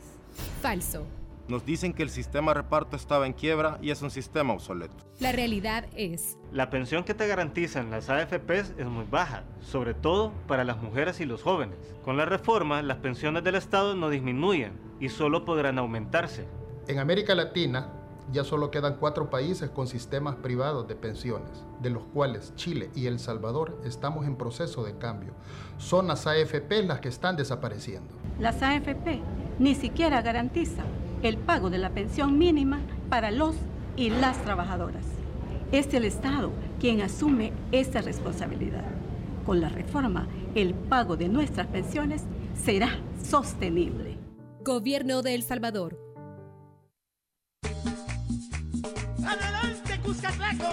Falso. Nos dicen que el sistema de reparto estaba en quiebra y es un sistema obsoleto. La realidad es... La pensión que te garantizan las AFPs es muy baja, sobre todo para las mujeres y los jóvenes. Con la reforma, las pensiones del Estado no disminuyen y solo podrán aumentarse. En América Latina, ya solo quedan cuatro países con sistemas privados de pensiones, de los cuales Chile y El Salvador estamos en proceso de cambio. Son las AFP las que están desapareciendo. Las AFP ni siquiera garantiza el pago de la pensión mínima para los y las trabajadoras. Es el Estado quien asume esta responsabilidad. Con la reforma, el pago de nuestras pensiones será sostenible. Gobierno de El Salvador. ¡Adelante, Cuscatlaco!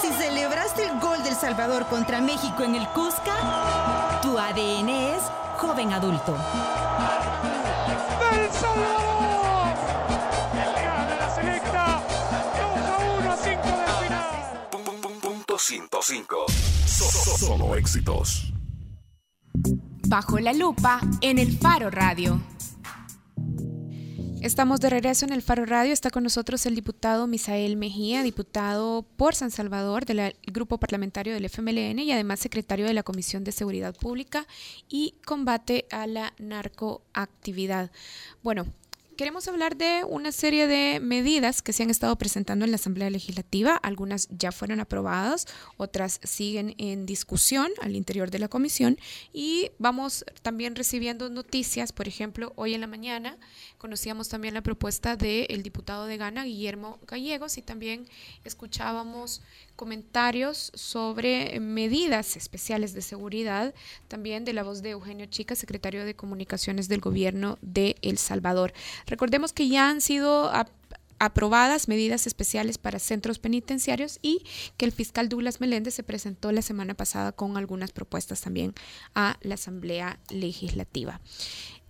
Si celebraste el gol del Salvador contra México en el Cusca, tu ADN es joven adulto. ¡Del Salvador! ¡Gana la selecta! 2 a 1 a 5 del final. Punto 105. Solo éxitos. Bajo la lupa en el Faro Radio. Estamos de regreso en el Faro Radio. Está con nosotros el diputado Misael Mejía, diputado por San Salvador del Grupo Parlamentario del FMLN y además secretario de la Comisión de Seguridad Pública y Combate a la Narcoactividad. Bueno, queremos hablar de una serie de medidas que se han estado presentando en la Asamblea Legislativa. Algunas ya fueron aprobadas, otras siguen en discusión al interior de la comisión y vamos también recibiendo noticias. Por ejemplo, hoy en la mañana conocíamos también la propuesta del diputado de Gana, Guillermo Gallegos, y también escuchábamos comentarios sobre medidas especiales de seguridad, también de la voz de Eugenio Chica, secretario de Comunicaciones del Gobierno de El Salvador. Recordemos que ya han sido aprobadas medidas especiales para centros penitenciarios y que el fiscal Douglas Meléndez se presentó la semana pasada con algunas propuestas también a la Asamblea Legislativa.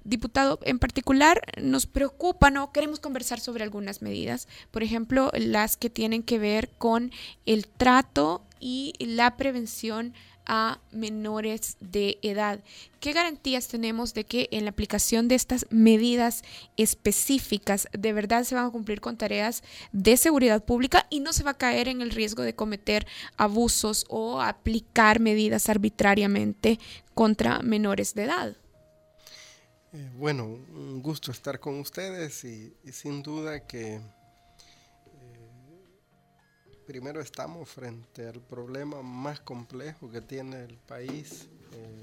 Diputado, en particular nos preocupa, ¿no? Queremos conversar sobre algunas medidas, por ejemplo, las que tienen que ver con el trato y la prevención a menores de edad. ¿Qué garantías tenemos de que en la aplicación de estas medidas específicas de verdad se van a cumplir con tareas de seguridad pública y no se va a caer en el riesgo de cometer abusos o aplicar medidas arbitrariamente contra menores de edad? Eh, bueno, un gusto estar con ustedes y, sin duda que eh, primero estamos frente al problema más complejo que tiene el país. Eh,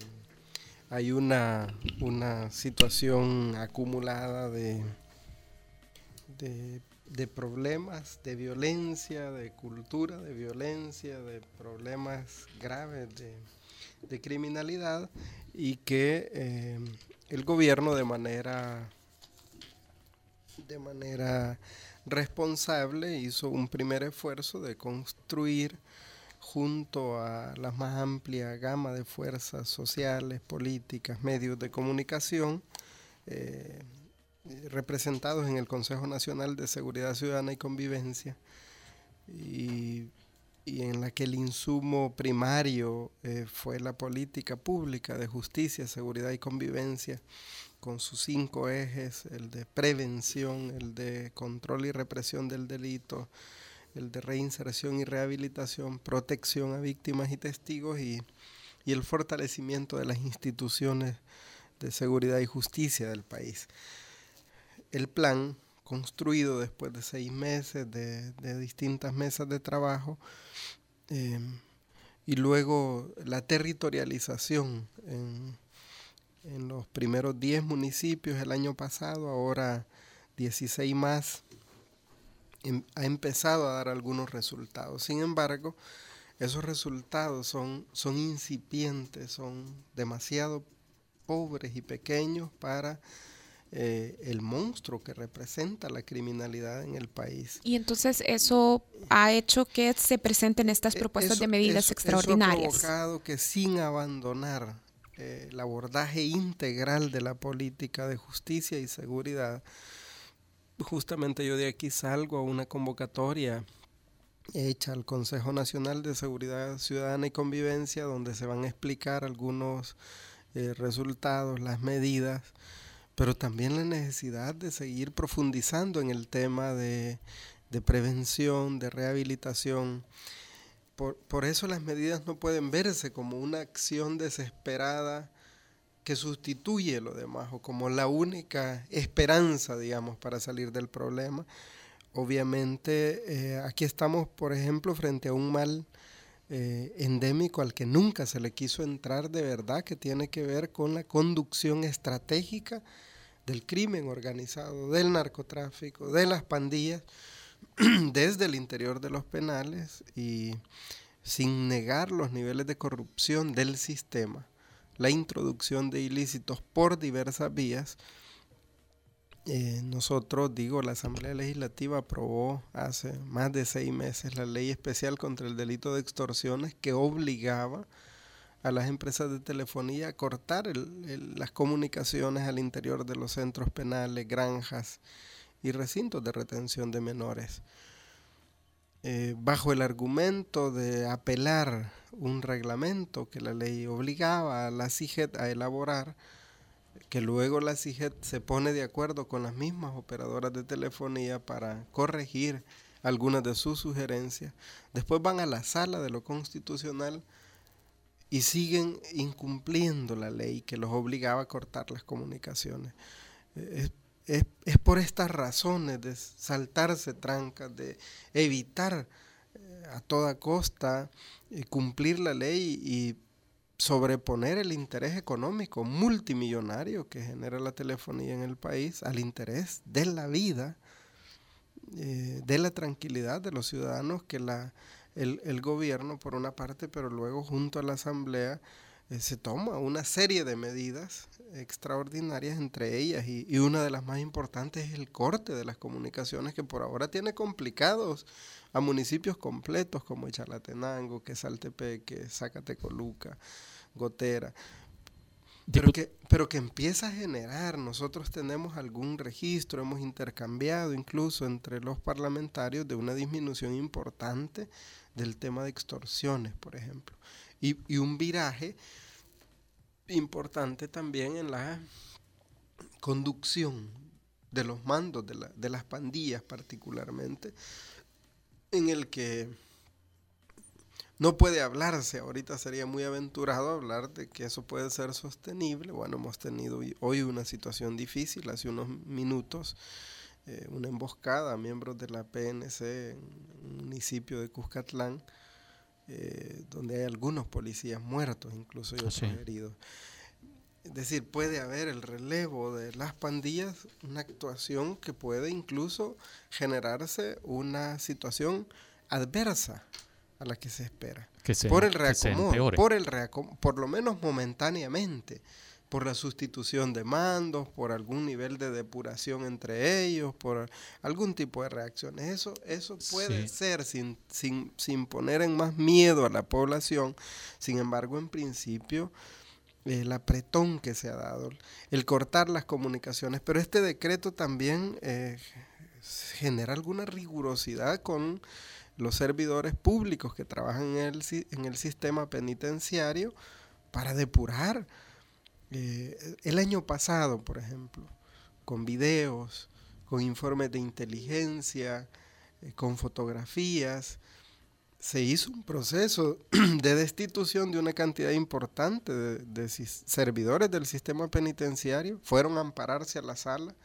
hay una, una, situación acumulada de, de, problemas, de violencia, de cultura de violencia, de problemas graves de, de criminalidad y que el gobierno de manera de manera responsable hizo un primer esfuerzo de construir junto a la más amplia gama de fuerzas sociales, políticas, medios de comunicación, eh, representados en el Consejo Nacional de Seguridad Ciudadana y Convivencia, y y en la que el insumo primario eh, fue la política pública de justicia, seguridad y convivencia, con sus cinco ejes, el de prevención, el de control y represión del delito, el de reinserción y rehabilitación, protección a víctimas y testigos y, el fortalecimiento de las instituciones de seguridad y justicia del país. El plan, construido después de seis meses de, de distintas mesas de trabajo, Em, y luego la territorialización en, los primeros 10 municipios el año pasado, ahora 16 más, em, ha empezado a dar algunos resultados. Sin embargo, esos resultados son, son incipientes, son demasiado pobres y pequeños para eh, el monstruo que representa la criminalidad en el país. Y entonces eso ha hecho que se presenten estas eh, propuestas de medidas extraordinarias. Eso ha provocado que sin abandonar eh, el abordaje integral de la política de justicia y seguridad, justamente yo de aquí salgo a una convocatoria hecha al Consejo Nacional de Seguridad Ciudadana y Convivencia, donde se van a explicar algunos resultados, las medidas pero también la necesidad de seguir profundizando en el tema de, prevención, de rehabilitación. Por, por, eso las medidas no pueden verse como una acción desesperada que sustituye lo demás o como la única esperanza, digamos, para salir del problema. Obviamente, eh, aquí estamos, por ejemplo, frente a un mal eh, endémico al que nunca se le quiso entrar de verdad, que tiene que ver con la conducción estratégica del crimen organizado, del narcotráfico, de las pandillas, desde el interior de los penales y sin negar los niveles de corrupción del sistema, la introducción de ilícitos por diversas vías, eh, nosotros, digo, la Asamblea Legislativa aprobó hace más de seis meses la ley especial contra el delito de extorsiones que obligaba las empresas de telefonía a cortar las comunicaciones al interior de los centros penales, granjas y recintos de retención de menores. Eh, bajo el argumento de apelar un reglamento que la ley obligaba a la CIGET a elaborar, que luego la CIGET se pone de acuerdo con las mismas operadoras de telefonía para corregir algunas de sus sugerencias. Después van a la sala de lo constitucional y siguen incumpliendo la ley que los obligaba a cortar las comunicaciones. Es, por estas razones de saltarse trancas, de evitar eh, a toda costa eh, cumplir la ley y sobreponer el interés económico multimillonario que genera la telefonía en el país al interés de la vida, eh, de la tranquilidad de los ciudadanos que la, el, gobierno por una parte, pero luego junto a la asamblea eh, se toma una serie de medidas extraordinarias entre ellas y, y, una de las más importantes es el corte de las comunicaciones que por ahora tiene complicados a municipios completos como Chalatenango, que Saltepeque, Zacatecoluca, Gotera. Pero que, pero que empieza a generar, nosotros tenemos algún registro, hemos intercambiado incluso entre los parlamentarios de una disminución importante del tema de extorsiones, por ejemplo, y, un viraje importante también en la conducción de los mandos de, la, de las pandillas particularmente, en el que no puede hablarse, ahorita sería muy aventurado hablar de que eso puede ser sostenible. Bueno, hemos tenido hoy una situación difícil, hace unos minutos, eh, una emboscada a miembros de la PNC en un municipio de Cuscatlán, eh, donde hay algunos policías muertos, incluso y otros heridos. Es decir, puede haber el relevo de las pandillas, una actuación que puede incluso generarse una situación adversa a la que se espera. por el reacomodo, por el por lo menos momentáneamente, por la sustitución de mandos, por algún nivel de depuración entre ellos, por algún tipo de reacciones. Eso, eso puede ser sin, sin, sin poner en más miedo a la población. Sin embargo, en principio, el apretón que se ha dado, el cortar las comunicaciones, pero este decreto también eh, genera alguna rigurosidad con los servidores públicos que trabajan en el, en el sistema penitenciario para depurar. Eh, el año pasado, por ejemplo, con videos, con informes de inteligencia, eh, con fotografías, se hizo un proceso de destitución de una cantidad importante de, de servidores del sistema penitenciario, fueron a ampararse a la sala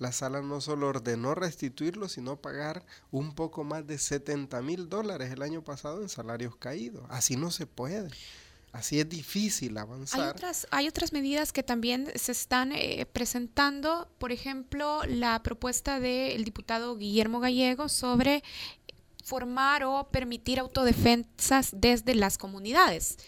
la sala no solo ordenó restituirlo, sino pagar un poco más de 70 mil dólares el año pasado en salarios caídos. Así no se puede. Así es difícil avanzar. Hay otras, hay otras medidas que también se están eh, presentando, por ejemplo, la propuesta del diputado Guillermo Gallego sobre formar o permitir autodefensas desde las comunidades.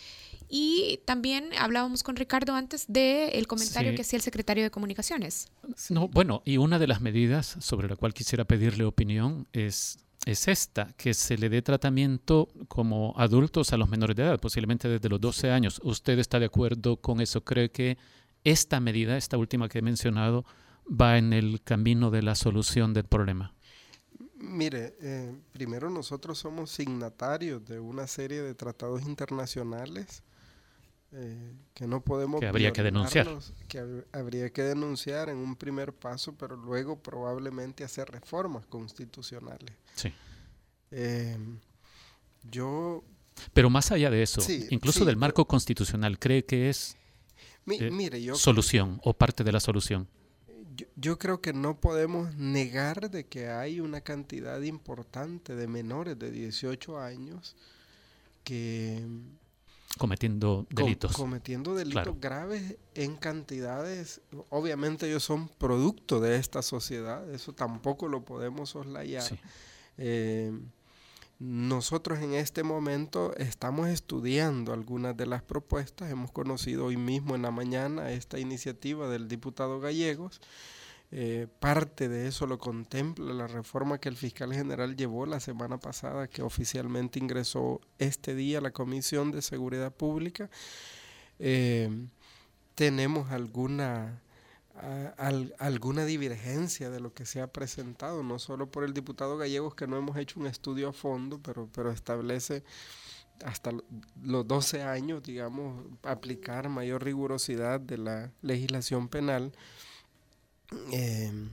Y también hablábamos con Ricardo antes del comentario que hacía el secretario de Comunicaciones. No, bueno, y una de las medidas sobre la cual quisiera pedirle opinión es es esta, que se le dé tratamiento como adultos a los menores de edad, posiblemente desde los 12 años. ¿Usted está de acuerdo con eso? ¿Cree que esta medida, esta última que he mencionado, va en el camino de la solución del problema? Mire, eh, primero nosotros somos signatarios de una serie de tratados internacionales eh, que no podemos... Que habría que denunciar. Que habría que denunciar en un primer paso, pero luego probablemente hacer reformas constitucionales. Sí. Eh, yo... Pero más allá de eso, incluso del marco constitucional, ¿cree que es eh, solución o parte de la solución? Yo, yo, creo que no podemos negar de que hay una cantidad importante de menores de 18 años que cometiendo delitos. cometiendo delitos graves en cantidades, obviamente ellos son producto de esta sociedad, eso tampoco lo podemos soslayar. Eh, nosotros en este momento estamos estudiando algunas de las propuestas, hemos conocido hoy mismo en la mañana esta iniciativa del diputado Gallegos, eh, parte de eso lo contempla la reforma que el fiscal general llevó la semana pasada, que oficialmente ingresó este día a la Comisión de Seguridad Pública. Eh, tenemos alguna, alguna divergencia de lo que se ha presentado, no solo por el diputado Gallegos, que no hemos hecho un estudio a fondo, pero, pero establece hasta los 12 años, digamos, aplicar mayor rigurosidad de la legislación penal Em,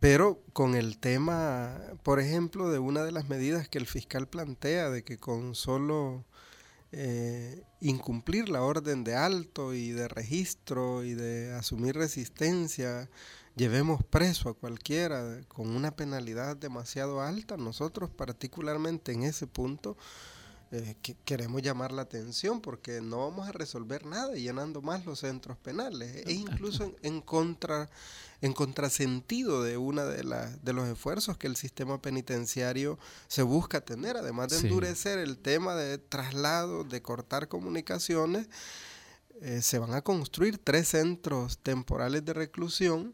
pero con el tema, por ejemplo, de una de las medidas que el fiscal plantea, de que con solo eh, incumplir la orden de alto y de registro y de asumir resistencia, llevemos preso a cualquiera con una penalidad demasiado alta, nosotros particularmente en ese punto eh, que queremos llamar la atención porque no vamos a resolver nada llenando más los centros penales. E incluso en, contra en contrasentido de una de, de los esfuerzos que el sistema penitenciario se busca tener, además de endurecer el tema de traslado, de cortar comunicaciones, eh, se van a construir tres centros temporales de reclusión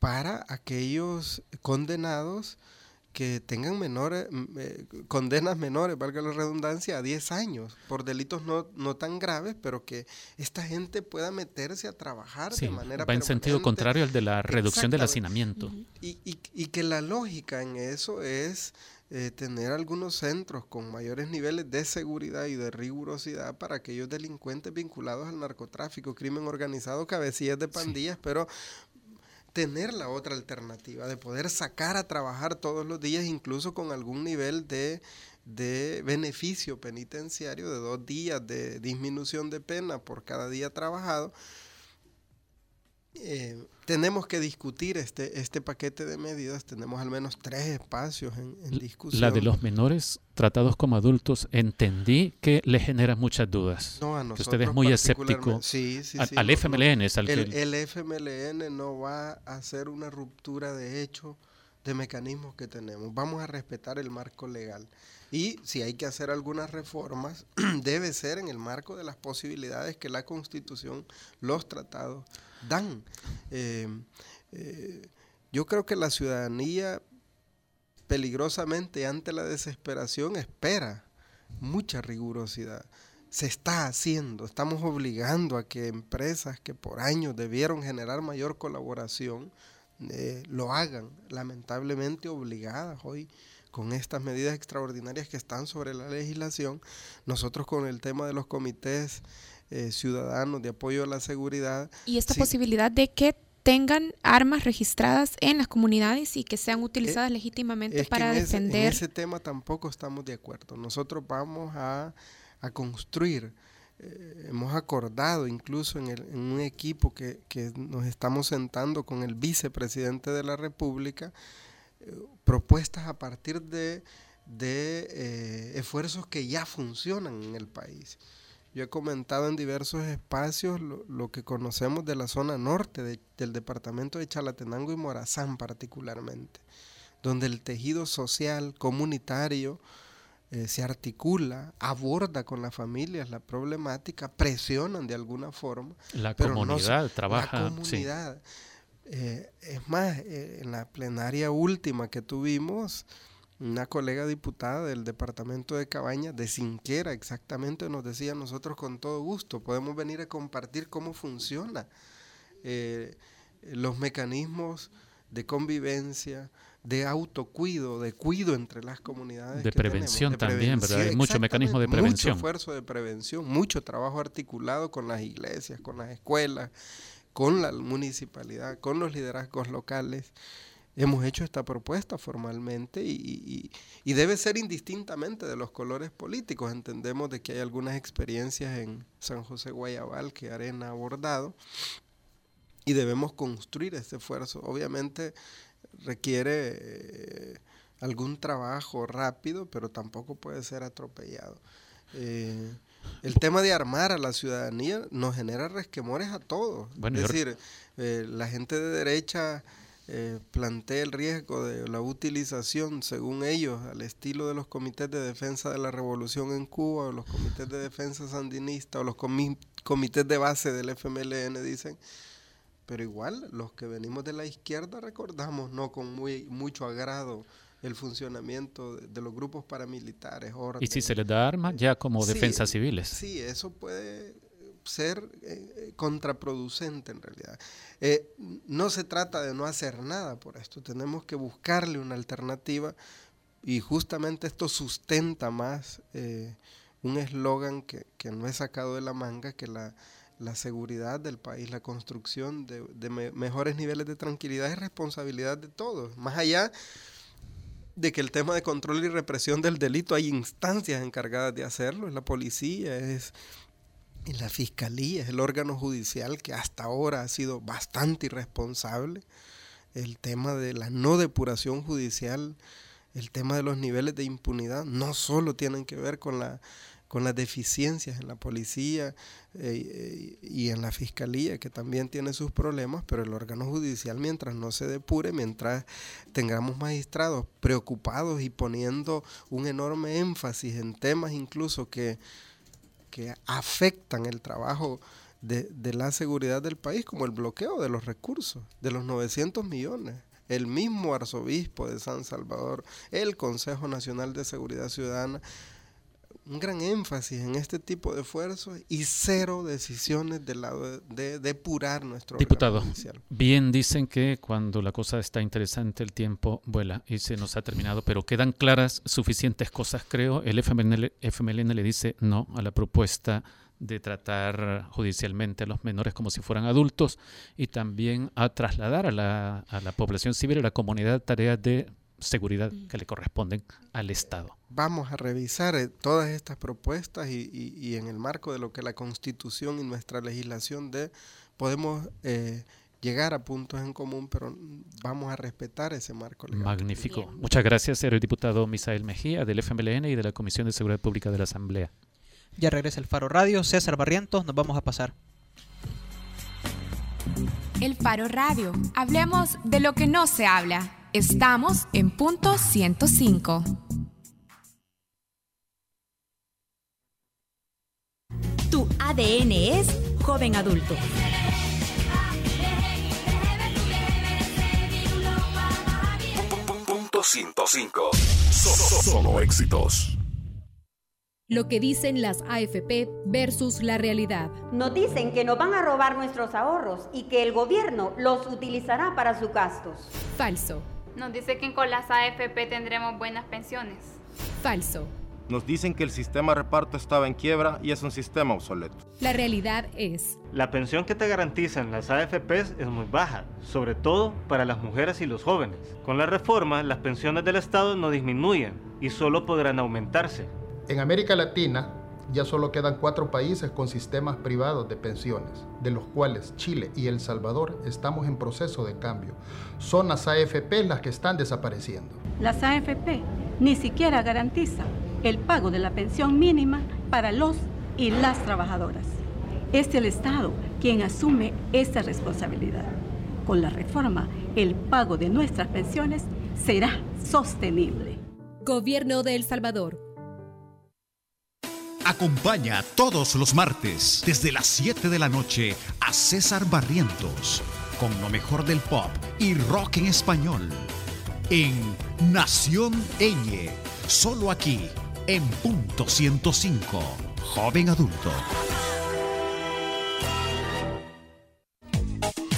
para aquellos condenados que tengan menores, eh, condenas menores, valga la redundancia, a 10 años por delitos no, no tan graves, pero que esta gente pueda meterse a trabajar de manera va en sentido contrario al de la reducción del hacinamiento. Y, y, y, que la lógica en eso es eh, tener algunos centros con mayores niveles de seguridad y de rigurosidad para aquellos delincuentes vinculados al narcotráfico, crimen organizado, cabecillas de pandillas, pero tener la otra alternativa, de poder sacar a trabajar todos los días, incluso con algún nivel de, beneficio penitenciario de dos días de disminución de pena por cada día trabajado, eh, tenemos que discutir este, este paquete de medidas. Tenemos al menos tres espacios en, discusión. La de los menores tratados como adultos, entendí que le genera muchas dudas. No, a nosotros usted es muy escéptico. Sí, sí, al, FMLN es al el, el FMLN no va a hacer una ruptura de hecho de mecanismos que tenemos. Vamos a respetar el marco legal. Y si hay que hacer algunas reformas, debe ser en el marco de las posibilidades que la Constitución, los tratados dan. Eh, eh, yo creo que la ciudadanía peligrosamente ante la desesperación espera mucha rigurosidad. Se está haciendo, estamos obligando a que empresas que por años debieron generar mayor colaboración, eh, lo hagan, lamentablemente obligadas hoy con estas medidas extraordinarias que están sobre la legislación. Nosotros con el tema de los comités eh, ciudadanos de apoyo a la seguridad. Y esta posibilidad de que tengan armas registradas en las comunidades y que sean utilizadas eh, legítimamente para defender. en ese tema tampoco estamos de acuerdo. Nosotros vamos a, a construir, eh, hemos acordado incluso en, el, en un equipo que, que, nos estamos sentando con el vicepresidente de la República, propuestas a partir de, de esfuerzos que ya funcionan en el país. Yo he comentado en diversos espacios lo, que conocemos de la zona norte del departamento de Chalatenango y Morazán particularmente, donde el tejido social, comunitario, eh, se articula, aborda con las familias la problemática, presionan de alguna forma. La comunidad trabaja. La comunidad. Eh, es más, eh, en la plenaria última que tuvimos, una colega diputada del departamento de Cabaña, de Sinquera exactamente, nos decía nosotros con todo gusto, podemos venir a compartir cómo funciona los mecanismos de convivencia, de autocuido, de cuido entre las comunidades. De prevención también, ¿verdad? Hay mucho mecanismo de prevención. Mucho esfuerzo de prevención, mucho trabajo articulado con las iglesias, con las escuelas, con la municipalidad, con los liderazgos locales hemos hecho esta propuesta formalmente y, debe ser indistintamente de los colores políticos. Entendemos de que hay algunas experiencias en San José Guayabal que Arena ha abordado y debemos construir este esfuerzo. Obviamente requiere eh, algún trabajo rápido, pero tampoco puede ser atropellado. Eh, el tema de armar a la ciudadanía nos genera resquemores a todos. es decir, eh, la gente de derecha eh, plantea el riesgo de la utilización, según ellos, al estilo de los comités de defensa de la revolución en Cuba, o los comités de defensa sandinista, o los comités de base del FMLN, dicen. Pero igual, los que venimos de la izquierda recordamos, no con muy, mucho agrado, el funcionamiento de, los grupos paramilitares. y si se les da armas, ya como defensas civiles. Sí, eso puede ser eh, contraproducente en realidad. Eh, no se trata de no hacer nada por esto, tenemos que buscarle una alternativa y justamente esto sustenta más eh, un eslogan que, no he sacado de la manga, que la, la seguridad del país, la construcción de, mejores niveles de tranquilidad y responsabilidad de todos, más allá de que el tema de control y represión del delito hay instancias encargadas de hacerlo, es la policía, es la fiscalía, es el órgano judicial que hasta ahora ha sido bastante irresponsable, el tema de la no depuración judicial, el tema de los niveles de impunidad, no solo tienen que ver con la con las deficiencias en la policía eh, y en la fiscalía, que también tiene sus problemas, pero el órgano judicial, mientras no se depure, mientras tengamos magistrados preocupados y poniendo un enorme énfasis en temas incluso que, que afectan el trabajo de, de la seguridad del país, como el bloqueo de los recursos, de los 900 millones. El mismo arzobispo de San Salvador, el Consejo Nacional de Seguridad Ciudadana, un gran énfasis en este tipo de esfuerzos y cero decisiones del lado de, depurar nuestro Diputado, bien dicen que cuando la cosa está interesante el tiempo vuela y se nos ha terminado, pero quedan claras suficientes cosas, creo. El FMLN, FMLN le dice no a la propuesta de tratar judicialmente a los menores como si fueran adultos y también a trasladar a la, a la población civil, a la comunidad, tareas de seguridad que le corresponden al Estado. Vamos a revisar eh, todas estas propuestas y, en el marco de lo que la Constitución y nuestra legislación de podemos eh, llegar a puntos en común, pero vamos a respetar ese marco legal. Magnífico. Muchas gracias, el diputado Misael Mejía del FMLN y de la Comisión de Seguridad Pública de la Asamblea. Ya regresa el Faro Radio, César Barrientos, nos vamos a pasar. El Faro Radio. Hablemos de lo que no se habla. Estamos en punto 105. Tu ADN es joven adulto. Punto 105. Solo éxitos. Lo que dicen las AFP versus la realidad. Nos dicen que nos van a robar nuestros ahorros y que el gobierno los utilizará para sus gastos. Falso. Nos dice que con las AFP tendremos buenas pensiones. Falso. Nos dicen que el sistema reparto estaba en quiebra y es un sistema obsoleto. La realidad es... La pensión que te garantizan las AFPs es muy baja, sobre todo para las mujeres y los jóvenes. Con la reforma, las pensiones del Estado no disminuyen y solo podrán aumentarse. En América Latina, ya solo quedan cuatro países con sistemas privados de pensiones, de los cuales Chile y El Salvador estamos en proceso de cambio. Son las AFP las que están desapareciendo. Las AFP ni siquiera garantizan el pago de la pensión mínima para los y las trabajadoras. Es el Estado quien asume esta responsabilidad. Con la reforma, el pago de nuestras pensiones será sostenible. Gobierno de El Salvador Acompaña todos los martes desde las 7 de la noche a César Barrientos con lo mejor del pop y rock en español en Nación Eñe, solo aquí en punto 105, joven adulto.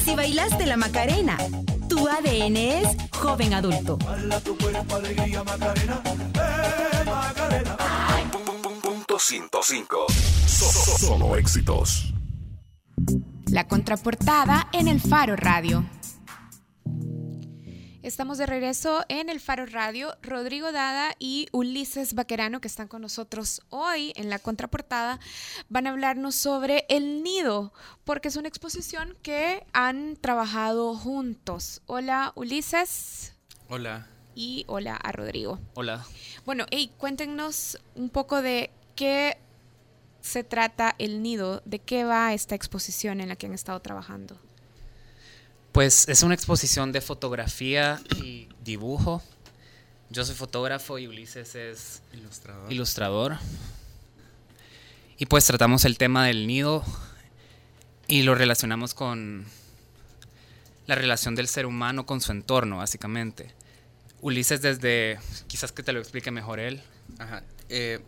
Si bailaste la Macarena, tu ADN es joven adulto. tu cuerpo, alegría, Macarena. Eh, Macarena. 105. Solo éxitos. La contraportada en el Faro Radio. Estamos de regreso en el Faro Radio. Rodrigo Dada y Ulises Vaquerano, que están con nosotros hoy en la contraportada, van a hablarnos sobre El Nido, porque es una exposición que han trabajado juntos. Hola, Ulises. Hola. y hola a Rodrigo. Hola. Bueno, hey, cuéntenos un poco de qué se trata el nido, de qué va esta exposición en la que han estado trabajando. Pues es una exposición de fotografía y dibujo. Yo soy fotógrafo y Ulises es ilustrador. ilustrador. Y pues tratamos el tema del nido y lo relacionamos con la relación del ser humano con su entorno, básicamente. Ulises desde, quizás que te lo explique mejor él. Ajá. Eh,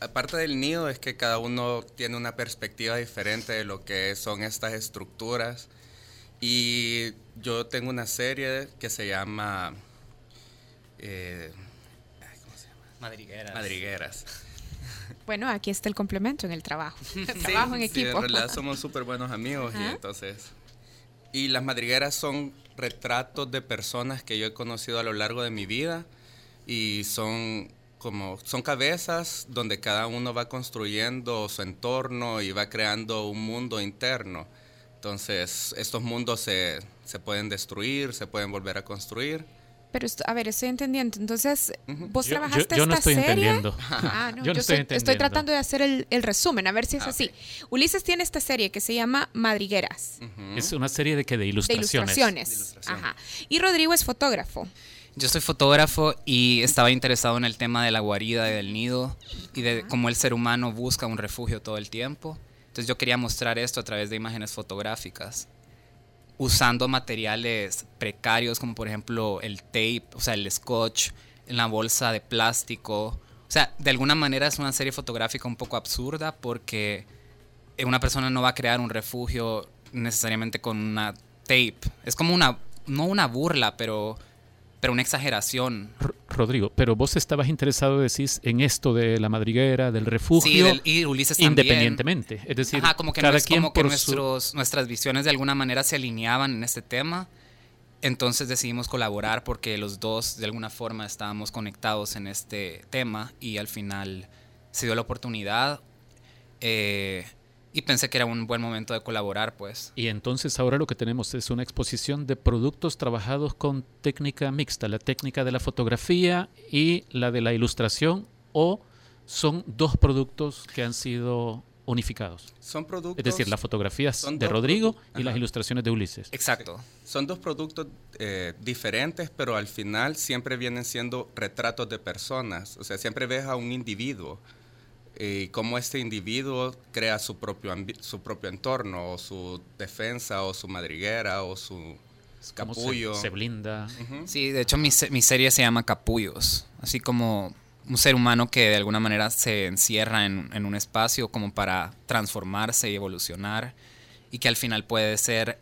aparte del nido es que cada uno tiene una perspectiva diferente de lo que son estas estructuras. Y yo tengo una serie que se llama... Eh, ¿Cómo se llama? Madrigueras. Madrigueras. Bueno, aquí está el complemento en el trabajo. trabajo en equipo. Sí, en realidad somos súper buenos amigos y entonces... Y las madrigueras son retratos de personas que yo he conocido a lo largo de mi vida y son como son cabezas donde cada uno va construyendo su entorno y va creando un mundo interno. Entonces, estos mundos se, se pueden destruir, se pueden volver a construir. Pero, a ver, estoy entendiendo. Entonces, vos trabajaste yo, yo no esta estoy serie. Entendiendo. Ah, no, yo no estoy, estoy, tratando de hacer el, el, resumen, a ver si es Ah, así. Ulises tiene esta serie que se llama Madrigueras. Es una serie de que de ilustraciones. De ilustraciones. Ajá. Y Rodrigo es fotógrafo. Yo soy fotógrafo y estaba interesado en el tema de la guarida y del nido y de cómo el ser humano busca un refugio todo el tiempo. Entonces yo quería mostrar esto a través de imágenes fotográficas, usando materiales precarios como por ejemplo el tape, o sea, el scotch, la bolsa de plástico. O sea, de alguna manera es una serie fotográfica un poco absurda porque una persona no va a crear un refugio necesariamente con una tape. Es como una, no una burla, pero pero una exageración. Rodrigo, pero vos estabas interesado, decís, en esto de la madriguera, del refugio, sí, del, y Ulises también. independientemente. Es decir, Ajá, como que, cada no es quien como que nuestros, su... nuestras visiones de alguna manera se alineaban en este tema. Entonces decidimos colaborar porque los dos de alguna forma estábamos conectados en este tema y al final se dio la oportunidad. Eh, y pensé que era un buen momento de colaborar, pues. Y entonces ahora lo que tenemos es una exposición de productos trabajados con técnica mixta, la técnica de la fotografía y la de la ilustración, o son dos productos que han sido unificados. Son productos. Es decir, las fotografías de Rodrigo y las ilustraciones de Ulises. Exacto. Son dos productos eh, diferentes, pero al final siempre vienen siendo retratos de personas. O sea, siempre ves a un individuo y cómo este individuo crea su propio, su propio entorno, o su defensa, o su madriguera, o su capullo. Se, se, blinda. Uh -huh. Sí, de hecho mi, mi, serie se llama Capullos, así como un ser humano que de alguna manera se encierra en, en un espacio como para transformarse y evolucionar, y que al final puede ser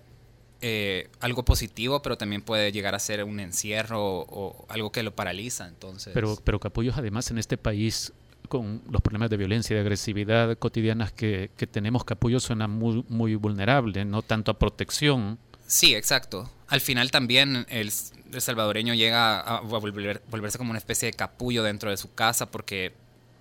eh, algo positivo, pero también puede llegar a ser un encierro o, o algo que lo paraliza. Entonces. Pero, pero Capullos además en este país con los problemas de violencia y de agresividad cotidianas que, que tenemos, Capullo suena muy, muy vulnerable, no tanto a protección. Sí, exacto. Al final también el, el salvadoreño llega a, a volver, volverse como una especie de capullo dentro de su casa porque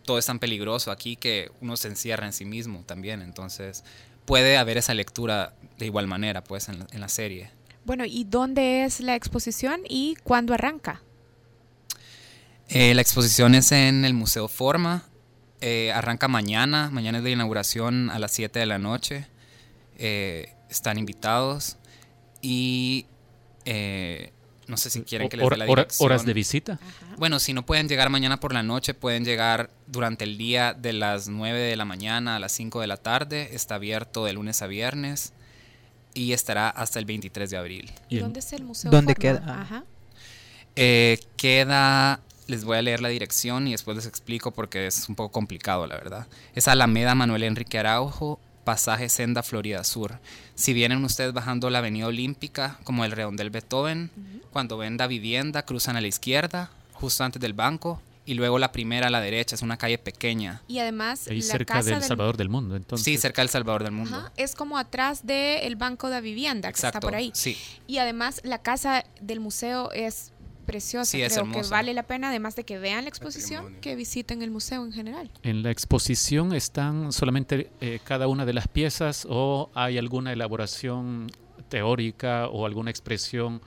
todo es tan peligroso aquí que uno se encierra en sí mismo también. Entonces puede haber esa lectura de igual manera pues en la, en la serie. Bueno, ¿y dónde es la exposición y cuándo arranca? Eh, la exposición es en el Museo Forma. Eh, arranca mañana. Mañana es la inauguración a las 7 de la noche. Eh, están invitados. Y no sé si quieren que les dé la dirección. ¿Horas de visita? Ajá. Bueno, si no pueden llegar mañana por la noche, pueden llegar durante el día de las 9 de la mañana a las 5 de la tarde. Está abierto de lunes a viernes. Y estará hasta el 23 de abril. ¿Y dónde es el Museo ¿Dónde Forma? queda? Ajá. queda les voy a leer la dirección y después les explico porque es un poco complicado, la verdad. Es Alameda Manuel Enrique Araujo, pasaje Senda Florida Sur. Si vienen ustedes bajando la Avenida Olímpica, como el redondel Beethoven, uh -huh. cuando ven la vivienda, cruzan a la izquierda, justo antes del banco, y luego la primera a la derecha, es una calle pequeña. Y además, Ahí la cerca casa del Salvador del Mundo, entonces. Sí, cerca del Salvador del Mundo. Ajá, es como atrás del Banco de Vivienda, que Exacto, está por ahí. Sí. Y además, la casa del museo es preciosa. Sí, es Creo que vale la pena, además de que vean la exposición, que visiten el museo en general. ¿En la exposición están solamente eh, cada una de las piezas o hay alguna elaboración teórica o alguna expresión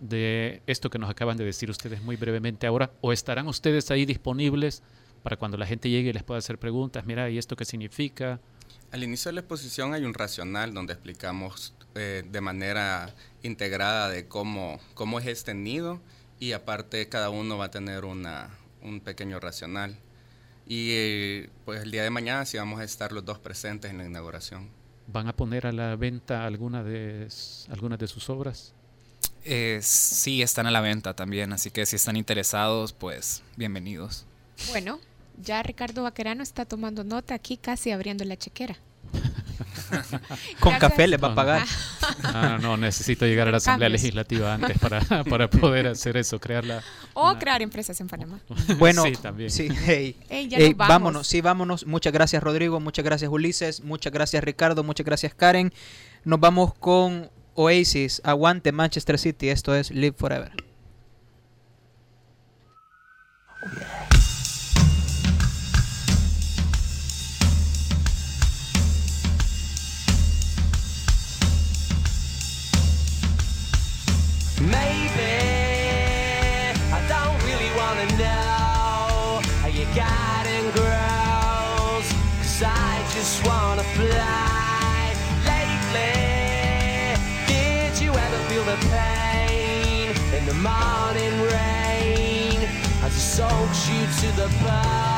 de esto que nos acaban de decir ustedes muy brevemente ahora? ¿O estarán ustedes ahí disponibles para cuando la gente llegue y les pueda hacer preguntas? Mira, ¿y esto qué significa? Al inicio de la exposición hay un racional donde explicamos eh, de manera integrada de cómo, cómo es este nido y aparte cada uno va a tener una, un pequeño racional. Y eh, pues el día de mañana sí vamos a estar los dos presentes en la inauguración. ¿Van a poner a la venta alguna de, algunas de sus obras? Eh, sí, están a la venta también, así que si están interesados, pues bienvenidos. Bueno, ya Ricardo Vaquerano está tomando nota aquí, casi abriendo la chequera. Con café les va a pagar. Ah, no, necesito llegar a la Asamblea Legislativa antes para, para poder hacer eso, crearla. O crear empresas en Panamá. Bueno, sí, también. Sí, hey, vámonos, sí, vámonos. Muchas gracias, Rodrigo. Muchas gracias, Ulises. Muchas gracias, Ricardo. Muchas gracias, Karen. Nos vamos con Oasis. Aguante Manchester City. Esto es Live Forever. Maybe soaks you to the bone?